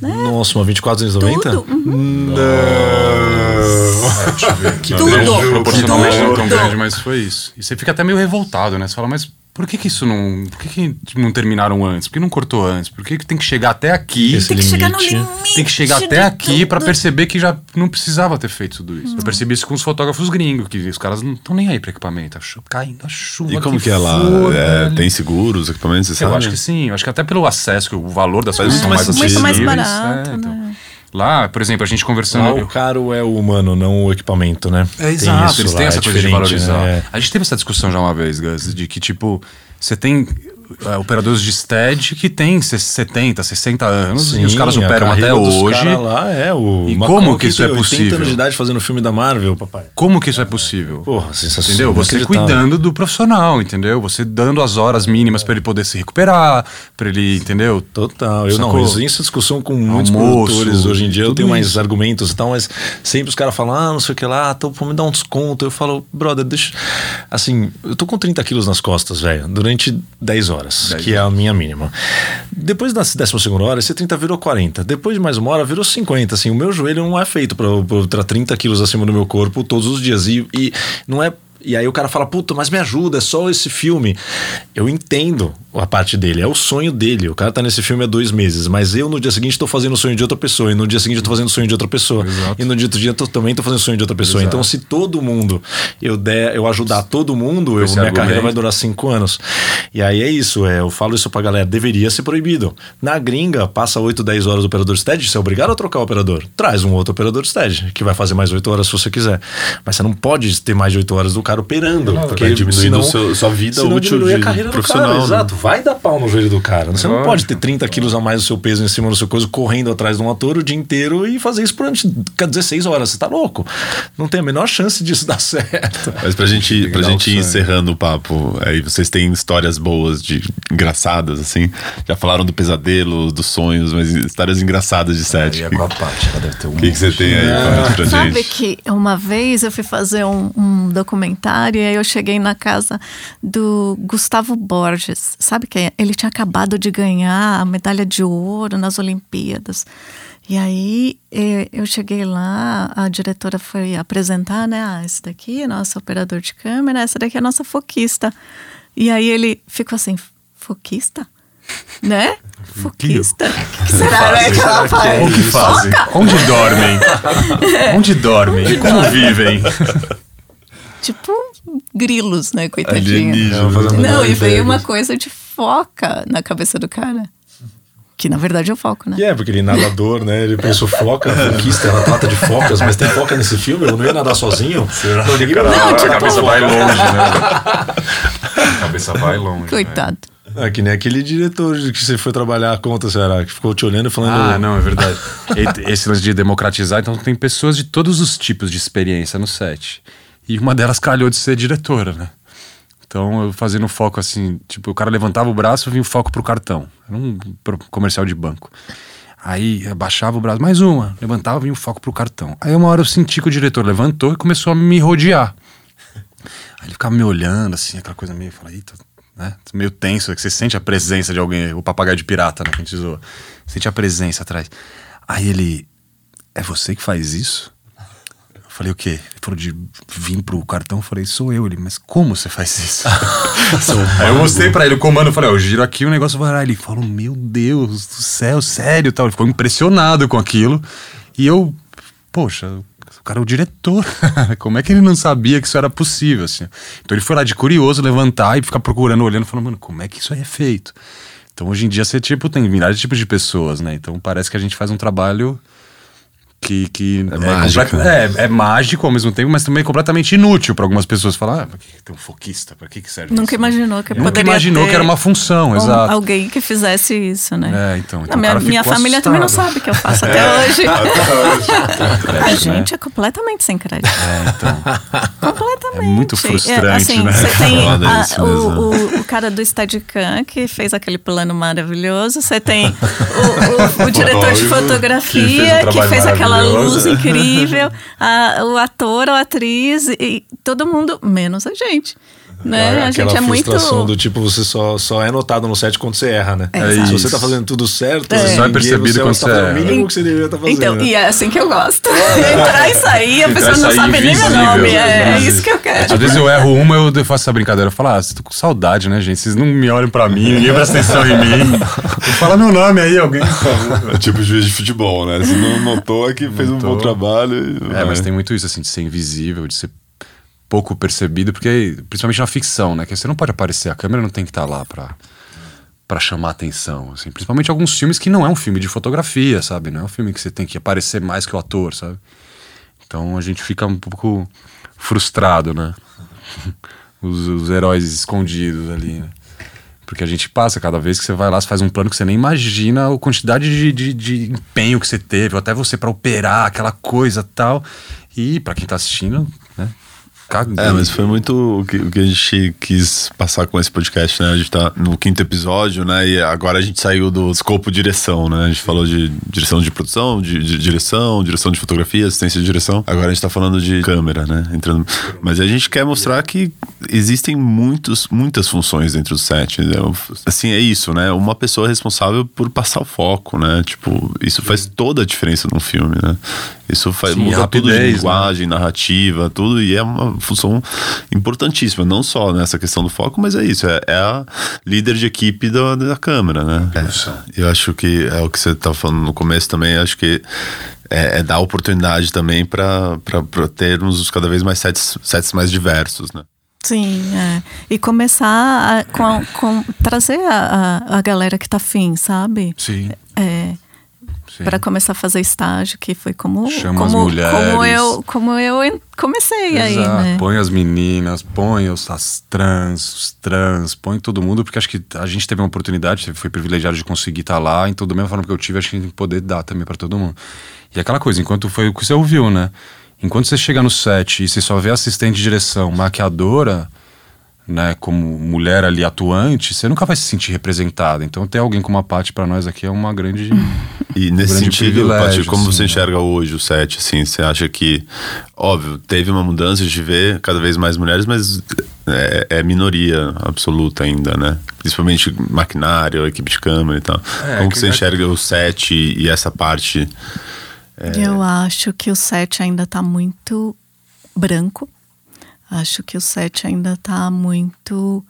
né? Nossa, uma 2490? Tudo. Uhum. É, deixa eu ver. Tudo. Não, proporcionalmente não tão Tudo. grande, mas foi isso. E você fica até meio revoltado, né? Você fala, mas por que que isso não... Por que que não terminaram antes? Por que não cortou antes? Por que que tem que chegar até aqui? Esse Tem que chegar no limite. limite. Tem que chegar até aqui pra tudo. perceber que já não precisava ter feito tudo isso. Eu percebi isso com os fotógrafos gringos, que os caras não estão nem aí pra equipamento. Caindo a chuva. E como que é lá? É, tem seguros, equipamentos, você Eu sabe? acho que sim. Eu acho que até pelo acesso, que o valor das coisas são muito mais mais Muito sentido. mais acessíveis. barato, É, então. né? Lá, por exemplo, a gente conversando. Lá o caro é o humano, não o equipamento, né? É exato, isso eles lá, têm é essa coisa de valorizar. né? A gente teve essa discussão já uma vez, Gus, de que, tipo, você tem é, operadores de stead que têm 70, 60 anos e os Sim, caras operam até hoje. lá é o E Macron como que isso é tem 80 possível? anos de idade fazendo filme da Marvel, papai. Como que isso é possível? Porra, sensacional. Entendeu? Você cuidando do profissional, entendeu? Você dando as horas mínimas pra ele poder se recuperar, pra ele, entendeu? Total, eu Sacou? não, isso, isso é discussão com muitos Almoço, produtores hoje em dia, eu tenho mais isso. argumentos e tal, mas sempre os caras falam, ah, não sei o que lá, tô pra me dar um desconto. Eu falo, brother, deixa. Assim, eu tô com 30 quilos nas costas, velho, durante 10 horas. Horas, 10 que é a minha mínima. Depois da décima segunda hora, esse 30 virou 40. Depois de mais uma hora, virou 50. Assim, o meu joelho não é feito para 30 quilos acima do meu corpo todos os dias. E, e não é e aí o cara fala, puta, mas me ajuda, é só esse filme. Eu entendo a parte dele, é o sonho dele. O cara tá nesse filme há dois meses, mas eu no dia seguinte tô fazendo o sonho de outra pessoa, e no dia seguinte eu tô fazendo o sonho de outra pessoa, Exato. e no dia dia eu também tô fazendo o sonho de outra pessoa. Exato. Então, se todo mundo eu der, eu ajudar todo mundo, eu, minha carreira vai durar cinco anos. E aí é isso, é, eu falo isso pra galera, deveria ser proibido. Na gringa, passa 8, 10 horas do operador stead, você é obrigado a trocar o operador. Traz um outro operador stead, que vai fazer mais 8 horas se você quiser. Mas você não pode ter mais de 8 horas do cara operando. Não, porque diminuindo senão, sua vida útil de a carreira profissional. Cara, né? Exato, vai dar pau no joelho do cara. Você não pode ter 30 quilos a mais do seu peso em cima do seu coisa, correndo atrás de um ator o dia inteiro e fazer isso durante 16 horas. Você tá louco. Não tem a menor chance disso dar certo. Mas pra gente, pra gente ir encerrando o papo, aí vocês têm histórias boas, de engraçadas, assim. Já falaram do pesadelo, dos sonhos, mas histórias engraçadas de sete. É, com a parte, ela deve ter um. O que, que você tem aí é. pra Sabe gente? que uma vez eu fui fazer um, um documentário e aí eu cheguei na casa do Gustavo Borges. Sabe que ele tinha acabado de ganhar a medalha de ouro nas Olimpíadas. E aí eu cheguei lá, a diretora foi apresentar, né? Ah, esse daqui é nosso operador de câmera, essa daqui é a nossa foquista. E aí ele ficou assim, foquista? [LAUGHS] Né? Foquista? O [LAUGHS] que será né, que ela faz? O que fazem? Onde dormem? [LAUGHS] Onde dormem? Como vivem? Tipo grilos, né, coitadinha. Não, e veio uma coisa de foca na cabeça do cara. Que na verdade é o foco, né? E é, porque ele é nadador, né? Ele pensou foca, foquista, ela trata de focas, mas tem foca nesse filme? Eu não ia nadar sozinho? Será? Não, ninguém não, [LAUGHS] a cabeça vai longe, né? a cabeça vai longe. Coitado. É que nem aquele diretor que você foi trabalhar a conta, será? Que ficou te olhando e falando. Ah, não, é verdade. Esse lance de democratizar, então tem pessoas de todos os tipos de experiência no set. E uma delas calhou de ser diretora, né? Então eu fazendo foco assim, tipo, o cara levantava o braço, vinha o foco pro cartão. Era um comercial de banco. Aí abaixava o braço, mais uma, levantava, vinha o foco pro cartão. Aí uma hora eu senti que o diretor levantou e começou a me rodear. Aí ele ficava me olhando, assim, aquela coisa meio, fala, eita, né? Meio tenso, que você sente a presença de alguém, o papagaio de pirata, né? Que a gente zoa. Sente a presença atrás. Aí ele, é você que faz isso? Falei, o quê? Ele falou de vir pro cartão. Eu falei, sou eu. Ele, mas como você faz isso? [LAUGHS] [LAUGHS] Aí eu mostrei pra ele o comando. Eu falei, eu giro aqui o negócio vai lá. Ele falou, meu Deus do céu, sério tal. Ele ficou impressionado com aquilo. E eu, poxa, o cara é o diretor. [LAUGHS] como é que ele não sabia que isso era possível, assim? Então ele foi lá de curioso levantar e ficar procurando, olhando, falando, mano, como é que isso aí é feito? Então hoje em dia você, tipo, tem milhares de tipos de pessoas, né? Então parece que a gente faz um trabalho que, que é, é, mágico. É, é, mágico ao mesmo tempo, mas também completamente inútil para algumas pessoas falar, ah, pra que tem um foquista? Para que, que serve Nunca isso? imaginou que Nunca imaginou que era uma função, um, exato. Alguém que fizesse isso, né? É, então. então não, minha, minha família assustado. também não sabe que eu faço [LAUGHS] até é, hoje. Até hoje. A gente é completamente sem crédito. É, então. completamente. É muito frustrante, assim, né? Você [LAUGHS] tem a, o, o, o, cara do Steadicam que fez aquele plano maravilhoso. Você tem o, o, o [LAUGHS] diretor de fotografia que fez, que fez aquela luz incrível [LAUGHS] incrível, a, o ator, a atriz, e todo mundo, menos a gente. Né? É, a gente é muito. do tipo, você só, só é notado no set quando você erra, né? É Se você tá fazendo tudo certo, é. você só é percebido quando você, tá erra. o mínimo que você deveria estar tá fazendo. Então, e é assim que eu gosto. [LAUGHS] Entrar e sair, a pessoa não sabe nem meu nome. É, é, isso que eu quero. Às vezes eu erro uma, eu faço essa brincadeira. Eu falo, ah, tô com saudade, né, gente? Vocês não me olham pra mim, ninguém presta atenção em mim. [LAUGHS] Fala meu nome aí, alguém. [LAUGHS] É tipo juiz de futebol, né? Se não notou é que fez notou. um bom trabalho. É, mas tem muito isso, assim, de ser invisível, de ser pouco percebido, porque principalmente na ficção, né? Que você não pode aparecer, a câmera não tem que estar tá lá pra, pra chamar atenção, assim. Principalmente alguns filmes que não é um filme de fotografia, sabe? Não é um filme que você tem que aparecer mais que o ator, sabe? Então a gente fica um pouco frustrado, né? [LAUGHS] os, os heróis escondidos ali, né? Porque a gente passa, cada vez que você vai lá, você faz um plano que você nem imagina a quantidade de, de, de empenho que você teve, ou até você para operar aquela coisa tal. E para quem tá assistindo, Caguei. É, mas foi muito o que, o que, a gente quis passar com esse podcast, né? A gente tá no quinto episódio, né? E agora a gente saiu do escopo direção, né? A gente falou de direção de produção, de, de direção, direção de fotografia, assistência de direção. Agora a gente tá falando de câmera, né? Entrando... Mas a gente quer mostrar que existem muitos, muitas funções dentro do set. Né? Assim, é isso, né? Uma pessoa responsável por passar o foco, né? Tipo, isso faz toda a diferença num filme, né? Isso faz, Sim, muda rapidez, tudo de né? linguagem, né? narrativa, tudo, e é uma função importantíssima, não só nessa questão do foco, mas é isso, é, é a líder de equipe da, da Câmara, né? É, eu acho que é o que você estava falando no começo também, acho que é, é dar oportunidade também para termos cada vez mais sets, sets mais diversos, né? Sim, é. E começar a, com, com, trazer a, a, a galera que tá afim, sabe? Sim. É, para começar a fazer estágio, que foi como Chama como, as mulheres. como eu como eu comecei Exato. aí, né? Põe as meninas, põe os, as trans, os trans, põe todo mundo, porque acho que a gente teve uma oportunidade, foi privilegiado de conseguir estar tá lá, então da mesma forma que eu tive, acho que a gente tem que poder dar também para todo mundo. E aquela coisa, enquanto foi o que você ouviu, né? Enquanto você chega no set e você só vê assistente de direção, maquiadora, né, como mulher ali atuante, você nunca vai se sentir representada. Então ter alguém como a Paty para nós aqui é uma grande E nesse um sentido, Paty, como assim, você né? enxerga hoje o set assim, você acha que óbvio, teve uma mudança de ver cada vez mais mulheres, mas é, é minoria absoluta ainda, né? Principalmente maquinário, equipe de câmera e tal. É, como que, você é enxerga o set e, e essa parte é... Eu acho que o set ainda está muito branco Acho que o set ainda está muito.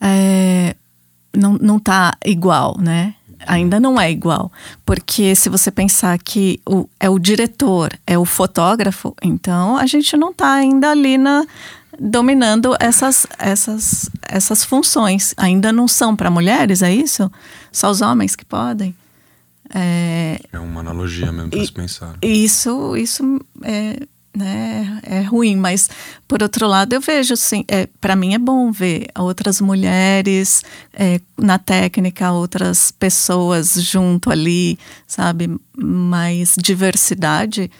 É, não, não tá igual, né? Ainda não é igual. Porque se você pensar que o, é o diretor, é o fotógrafo, então a gente não está ainda ali na, dominando essas, essas, essas funções. Ainda não são para mulheres, é isso? Só os homens que podem? É, é uma analogia mesmo para se pensar. Isso, isso é, né, é ruim, mas por outro lado eu vejo assim, é, para mim é bom ver outras mulheres é, na técnica, outras pessoas junto ali, sabe, mais diversidade.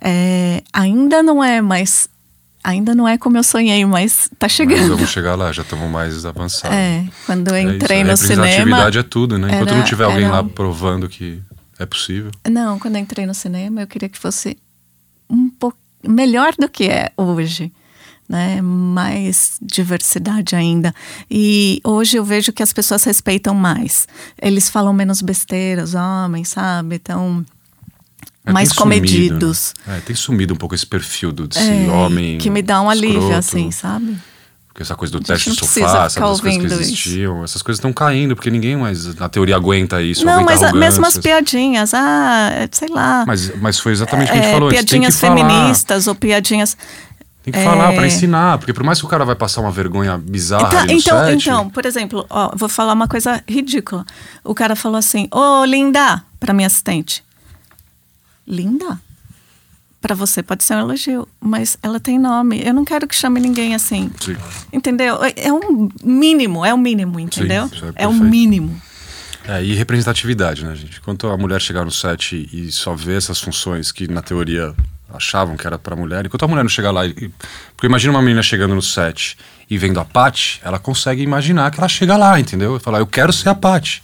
É, ainda não é mais ainda não é como eu sonhei, mas tá chegando. Mas vamos chegar lá, já estamos mais avançados. É, quando eu é entrei é no cinema. Representatividade é tudo, né? Enquanto era, não tiver alguém era... lá provando que é possível. Não, quando eu entrei no cinema, eu queria que fosse um pouco melhor do que é hoje. Né, mais diversidade ainda. E hoje eu vejo que as pessoas respeitam mais. Eles falam menos besteira, os homens, sabe? Então, é, mais comedidos. Sumido, né? é, tem sumido um pouco esse perfil do desse é, homem. Que me dá um alívio, escroto. assim, sabe? Porque essa coisa do teste do sofá, sabe, as coisas que existiam, isso. essas coisas estão caindo, porque ninguém mais, na teoria, aguenta isso. Não, mas mesmo as piadinhas, ah, sei lá. Mas, mas foi exatamente o que a gente é, falou. Piadinhas feministas ou piadinhas. Tem que é... falar para ensinar, porque por mais que o cara vai passar uma vergonha bizarra então, no então, set... então, por exemplo, ó, vou falar uma coisa ridícula. O cara falou assim: "Ô, oh, linda", para minha assistente. Linda? Para você pode ser um elogio, mas ela tem nome. Eu não quero que chame ninguém assim. Sim. Entendeu? É, é um mínimo, é o um mínimo, entendeu? Sim, é, é o um mínimo. É, e representatividade, né, gente? Quando a mulher chegar no set e só vê essas funções que, na teoria, achavam que era para mulher, enquanto a mulher não chegar lá. E, porque imagina uma menina chegando no set e vendo a Paty, ela consegue imaginar que ela chega lá, entendeu? E falar, eu quero ser a Paty.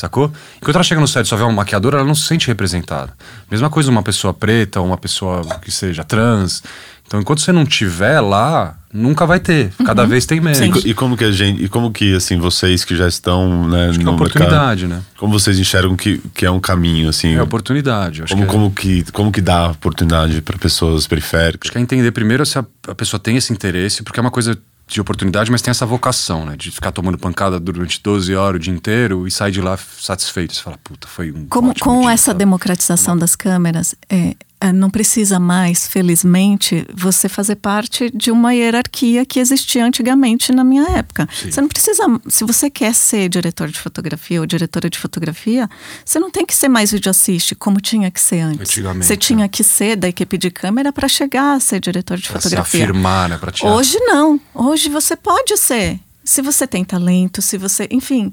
Sacou? Enquanto ela chega no set e só vê uma maquiadora, ela não se sente representada. Mesma coisa uma pessoa preta, uma pessoa que seja trans. Então, enquanto você não tiver lá, nunca vai ter. Cada uhum. vez tem menos. E, e, como que a gente, e como que assim vocês que já estão, né, acho no é oportunidade, mercado, né? Como vocês enxergam que, que é um caminho assim? É oportunidade. como, que é... como que como que dá oportunidade para pessoas periféricas? Acho que é entender primeiro se a, a pessoa tem esse interesse, porque é uma coisa de oportunidade, mas tem essa vocação, né? De ficar tomando pancada durante 12 horas o dia inteiro e sair de lá satisfeito. Você fala, puta, foi um. Como, com dia, essa sabe? democratização das câmeras, é, é, não precisa mais, felizmente, você fazer parte de uma hierarquia que existia antigamente na minha época. Sim. Você não precisa, se você quer ser diretor de fotografia ou diretora de fotografia, você não tem que ser mais videoassiste como tinha que ser antes. Antigamente, você tinha que ser da equipe de câmera para chegar a ser diretor de pra fotografia. Se afirmar, né, pra Hoje não. Hoje você pode ser. Se você tem talento, se você, enfim,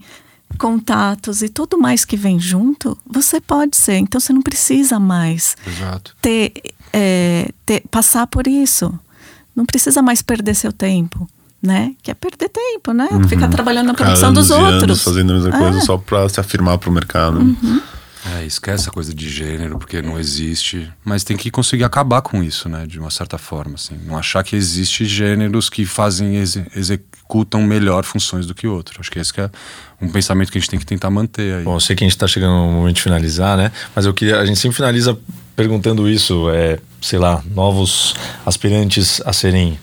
contatos e tudo mais que vem junto, você pode ser. Então você não precisa mais Exato. Ter, é, ter passar por isso. não precisa mais perder seu tempo. Né? Que é perder tempo, né? Uhum. Ficar trabalhando na produção dos outros. fazendo a mesma é. coisa só para se afirmar para o mercado. Uhum. É, esquece a coisa de gênero, porque não existe. Mas tem que conseguir acabar com isso, né? De uma certa forma, assim. Não achar que existe gêneros que fazem, ex executam melhor funções do que outros. Acho que esse que é um pensamento que a gente tem que tentar manter aí. Bom, eu sei que a gente está chegando no momento de finalizar, né? Mas eu queria, a gente sempre finaliza perguntando isso, é, sei lá, novos aspirantes a serem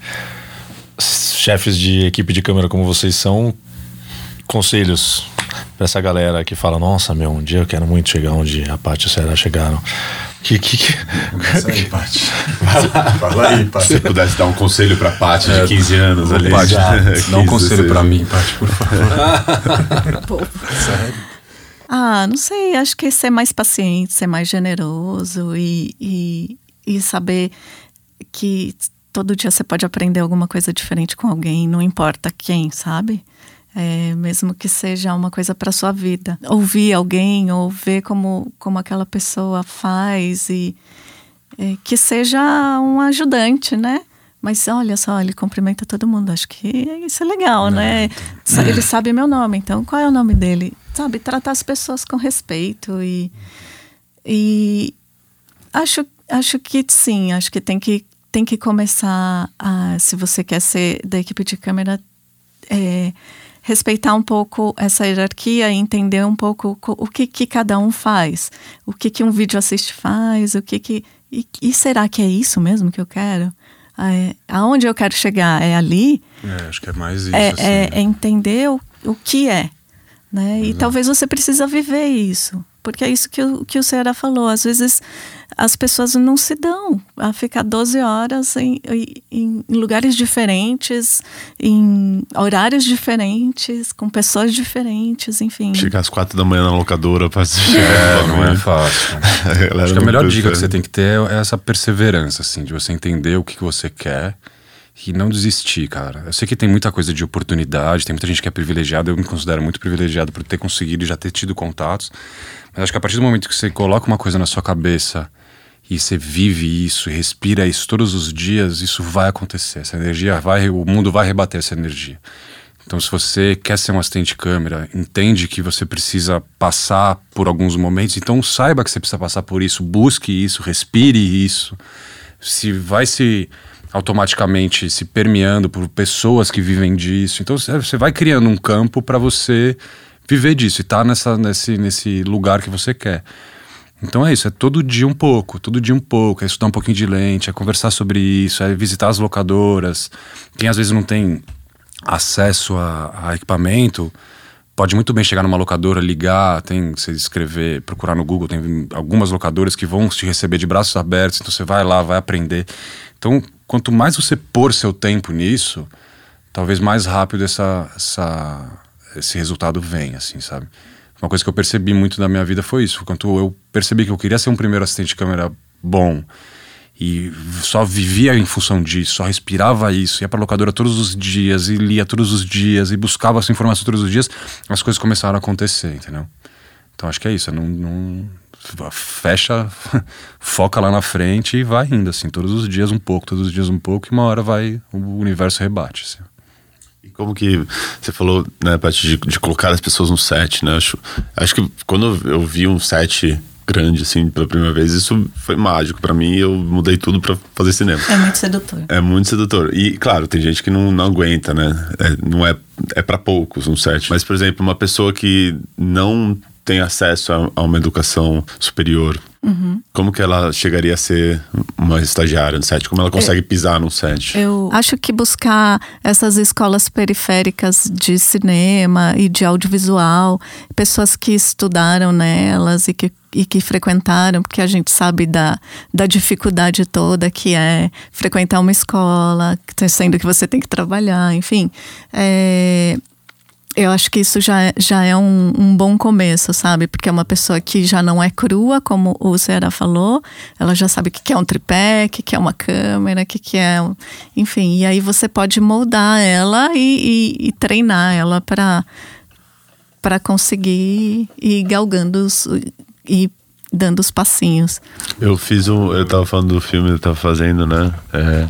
chefes de equipe de câmera como vocês são, conselhos para essa galera que fala, nossa, meu, um dia eu quero muito chegar onde a Paty e o Ceará chegaram. Que, que, que... Aí, Paty. Fala aí, Paty. Se pudesse dar um conselho pra Paty de 15 é, anos ali. Paty, [LAUGHS] dá um conselho para mim, Paty, por favor. [LAUGHS] Sério? Ah, não sei, acho que ser mais paciente, ser mais generoso e, e, e saber que todo dia você pode aprender alguma coisa diferente com alguém, não importa quem, sabe? É, mesmo que seja uma coisa para sua vida. Ouvir alguém ou ver como, como aquela pessoa faz e é, que seja um ajudante, né? Mas olha só, ele cumprimenta todo mundo. Acho que isso é legal, né? né? Ele [LAUGHS] sabe meu nome, então qual é o nome dele? Sabe, tratar as pessoas com respeito e, e acho, acho que sim, acho que tem que, tem que começar a, se você quer ser da equipe de câmera, é, respeitar um pouco essa hierarquia e entender um pouco o que, que cada um faz, o que, que um vídeo assiste faz, o que que e, e será que é isso mesmo que eu quero? É, aonde eu quero chegar é ali? É, acho que é mais isso. É, assim, é, né? é entender o, o que é, né? E talvez você precisa viver isso. Porque é isso que o, que o Ceará falou. Às vezes as pessoas não se dão a ficar 12 horas em, em, em lugares diferentes, em horários diferentes, com pessoas diferentes, enfim. Chegar às quatro da manhã na locadora para assistir. É, não é fácil. [LAUGHS] Acho que a melhor dica que você tem que ter é essa perseverança, assim, de você entender o que, que você quer e não desistir, cara. Eu sei que tem muita coisa de oportunidade, tem muita gente que é privilegiada, eu me considero muito privilegiado por ter conseguido e já ter tido contatos. Mas acho que a partir do momento que você coloca uma coisa na sua cabeça e você vive isso, respira isso todos os dias, isso vai acontecer. Essa energia vai, o mundo vai rebater essa energia. Então, se você quer ser um assistente de câmera, entende que você precisa passar por alguns momentos, então saiba que você precisa passar por isso, busque isso, respire isso. Se vai se automaticamente se permeando por pessoas que vivem disso, então você vai criando um campo para você viver disso e estar tá nessa, nesse, nesse lugar que você quer. Então é isso, é todo dia um pouco, todo dia um pouco, é estudar um pouquinho de lente, é conversar sobre isso, é visitar as locadoras. Quem às vezes não tem acesso a, a equipamento, pode muito bem chegar numa locadora, ligar, tem você escrever, procurar no Google, tem algumas locadoras que vão te receber de braços abertos, então você vai lá, vai aprender. Então, quanto mais você pôr seu tempo nisso, talvez mais rápido essa, essa, esse resultado vem, assim, sabe? Uma coisa que eu percebi muito da minha vida foi isso. Quando eu percebi que eu queria ser um primeiro assistente de câmera bom e só vivia em função disso, só respirava isso, ia pra locadora todos os dias e lia todos os dias e buscava essa informação todos os dias, as coisas começaram a acontecer, entendeu? Então acho que é isso, é não, não fecha, [LAUGHS] foca lá na frente e vai indo assim, todos os dias um pouco, todos os dias um pouco, e uma hora vai o universo rebate. Assim. E como que você falou, né, Paty, de, de, colocar as pessoas no set, né? Acho, acho que quando eu vi um set grande, assim, pela primeira vez, isso foi mágico para mim eu mudei tudo para fazer cinema. É muito sedutor. É muito sedutor. E, claro, tem gente que não, não aguenta, né? É, não é, é para poucos um set. Mas, por exemplo, uma pessoa que não tem acesso a, a uma educação superior, uhum. como que ela chegaria a ser uma estagiária no set? Como ela consegue eu, pisar num set? Eu acho que buscar essas escolas periféricas de cinema e de audiovisual, pessoas que estudaram nelas e que e que frequentaram, porque a gente sabe da, da dificuldade toda que é frequentar uma escola, sendo que você tem que trabalhar, enfim. É, eu acho que isso já, já é um, um, bom começo, sabe? Porque é uma pessoa que já não é crua, como o Zera falou, ela já sabe o que é um tripé, o que é uma câmera, o que é. Um... Enfim, e aí você pode moldar ela e, e, e treinar ela para para conseguir ir galgando os, e dando os passinhos. Eu fiz um. Eu tava falando do filme que tava fazendo, né? É,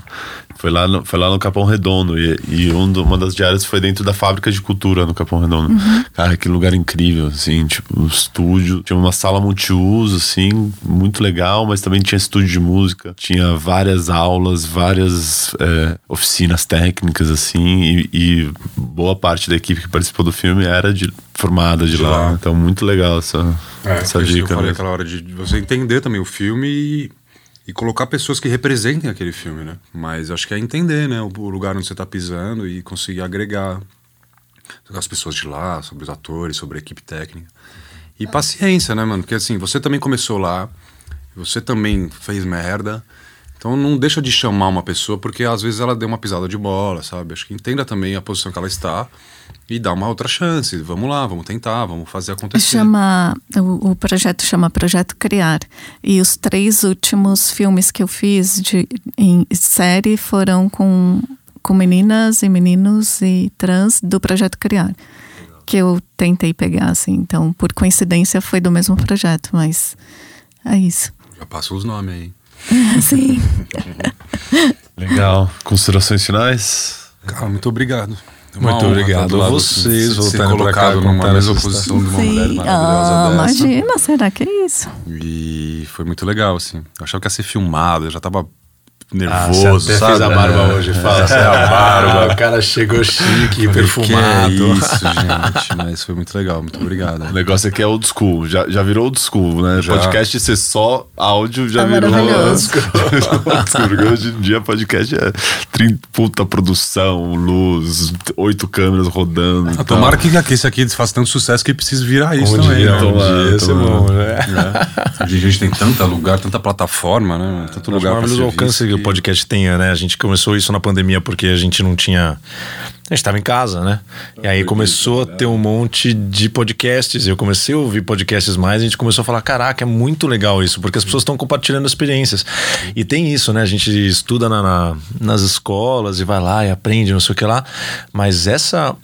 Foi lá no, foi lá no Capão Redondo. E, e um do, uma das diárias foi dentro da fábrica de cultura no Capão Redondo. Uhum. Cara, que lugar incrível, assim, tipo, um estúdio. Tinha uma sala multiuso, assim, muito legal, mas também tinha estúdio de música. Tinha várias aulas, várias é, oficinas técnicas, assim, e, e, boa parte da equipe que participou do filme era de, formada de, de lá. lá. Então, muito legal essa, é, essa dica. Eu falei aquela hora de você entender também o filme e e colocar pessoas que representem aquele filme, né? Mas acho que é entender, né, o lugar onde você está pisando e conseguir agregar as pessoas de lá, sobre os atores, sobre a equipe técnica. E paciência, né, mano? Porque assim, você também começou lá, você também fez merda. Então não deixa de chamar uma pessoa porque às vezes ela deu uma pisada de bola, sabe? Acho que entenda também a posição que ela está e dá uma outra chance. Vamos lá, vamos tentar, vamos fazer acontecer. Chama o, o, projeto chama Projeto Criar e os três últimos filmes que eu fiz de em série foram com com meninas e meninos e trans do Projeto Criar que eu tentei pegar assim. Então, por coincidência, foi do mesmo projeto, mas é isso. Já passou os nomes aí. [LAUGHS] Sim. Legal. Considerações finais? Cara, muito obrigado. Muito obrigado a vocês voltando para cá numa mesma posição de uma Sim. mulher maravilhosa ah, dessa. Imagina, será que é isso? E foi muito legal, assim. Eu achava que ia ser filmado, eu já tava nervoso, ah, sabe? fez a barba é. hoje, fala, é a barba. o cara chegou chique, perfumado. Que é isso, [LAUGHS] gente, mas foi muito legal, muito obrigado. O negócio aqui é old school, já, já virou old school, né? Já. Podcast ser só áudio já é virou [LAUGHS] old school. Porque hoje em dia podcast é 30, puta produção, luz, oito câmeras rodando. Ah, tomara que, que esse aqui faça tanto sucesso que precise virar isso um também. Dia, né? um dia, é bom, né? É. A gente tem tanta lugar, tanta plataforma, né? Tanto lugar para alcance que o podcast tenha, né? A gente começou isso na pandemia porque a gente não tinha. A gente estava em casa, né? E aí começou a ter um monte de podcasts. Eu comecei a ouvir podcasts mais e a gente começou a falar: caraca, é muito legal isso, porque as pessoas estão compartilhando experiências. E tem isso, né? A gente estuda na, na, nas escolas e vai lá e aprende, não sei o que lá. Mas essa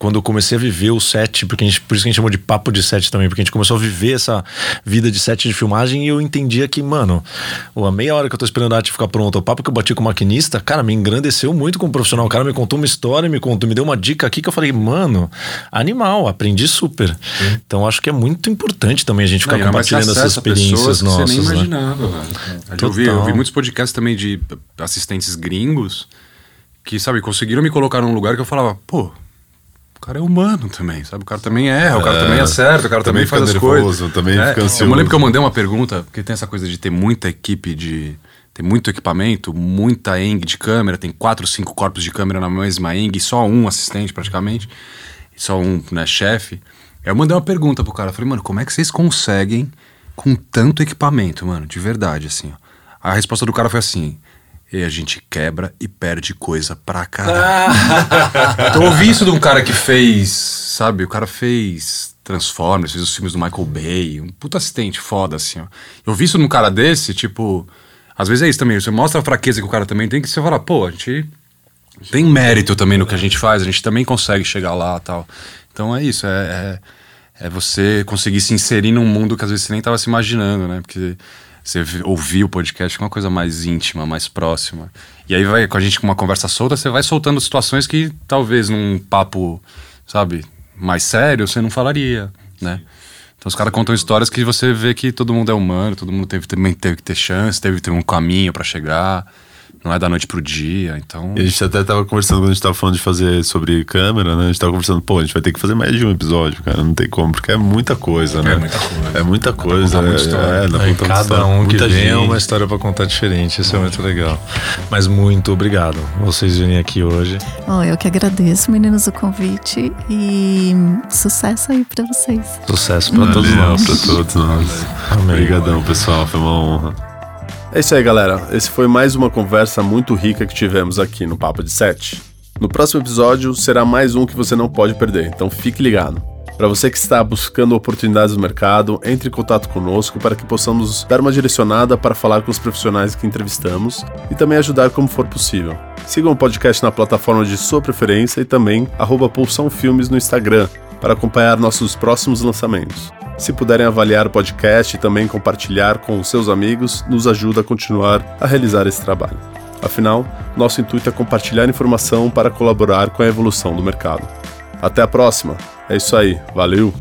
quando eu comecei a viver o set, porque a gente, por isso que a gente chamou de papo de set também, porque a gente começou a viver essa vida de set de filmagem e eu entendia que, mano, a meia hora que eu tô esperando a arte ficar pronta, o papo que eu bati com o maquinista, cara, me engrandeceu muito como profissional. O cara me contou uma história, me contou, me deu uma dica aqui que eu falei, mano, animal, aprendi super. Sim. Então acho que é muito importante também a gente ficar Não, compartilhando essas experiências nossas. Você nem né? imaginava, né? velho. Eu vi, eu vi muitos podcasts também de assistentes gringos que, sabe, conseguiram me colocar num lugar que eu falava, pô, o cara é humano também, sabe? O cara também erra, o cara é, também acerta, o cara também, também faz as nervoso, coisas. Também é, fica ansioso. Eu me lembro que eu mandei uma pergunta, porque tem essa coisa de ter muita equipe de. Tem muito equipamento, muita eng de câmera, tem quatro, cinco corpos de câmera na mesma eng, só um assistente praticamente, só um né, chefe. Eu mandei uma pergunta pro cara, falei, mano, como é que vocês conseguem com tanto equipamento, mano? De verdade, assim. Ó. A resposta do cara foi assim: e a gente quebra e perde coisa pra caralho. então eu ouvi isso de um cara que fez, sabe? O cara fez Transformers, fez os filmes do Michael Bay, um puta assistente foda, assim, ó. Eu vi isso num cara desse, tipo. Às vezes é isso também, você mostra a fraqueza que o cara também tem, que você fala, pô, a gente tem mérito também no que a gente faz, a gente também consegue chegar lá tal. Então é isso, é, é, é você conseguir se inserir num mundo que às vezes você nem tava se imaginando, né? Porque você ouvir o podcast com uma coisa mais íntima, mais próxima. E aí vai com a gente com uma conversa solta, você vai soltando situações que talvez num papo, sabe, mais sério, você não falaria, né? Então os caras contam histórias que você vê que todo mundo é humano, todo mundo teve, também teve que ter chance, teve que ter um caminho para chegar não é da noite pro dia, então. E a gente até tava conversando quando a gente tava falando de fazer sobre câmera, né? A gente tava conversando, pô, a gente vai ter que fazer mais de um episódio, cara. Não tem como, porque é muita coisa, né? É muita coisa. É muita coisa. É, é, dá Aí, cada um que vem é uma história pra contar diferente. Isso é muito legal. Mas muito obrigado vocês virem aqui hoje. Oh, eu que agradeço, meninos, o convite e sucesso aí pra vocês. Sucesso pra todos nós. Pra todos nós. Obrigadão, pessoal. Foi uma honra. É isso aí, galera. Esse foi mais uma conversa muito rica que tivemos aqui no Papo de Sete. No próximo episódio será mais um que você não pode perder, então fique ligado. Para você que está buscando oportunidades no mercado, entre em contato conosco para que possamos dar uma direcionada para falar com os profissionais que entrevistamos e também ajudar como for possível. Sigam o podcast na plataforma de sua preferência e também arroba Pulsão Filmes no Instagram para acompanhar nossos próximos lançamentos. Se puderem avaliar o podcast e também compartilhar com seus amigos, nos ajuda a continuar a realizar esse trabalho. Afinal, nosso intuito é compartilhar informação para colaborar com a evolução do mercado. Até a próxima! É isso aí, valeu!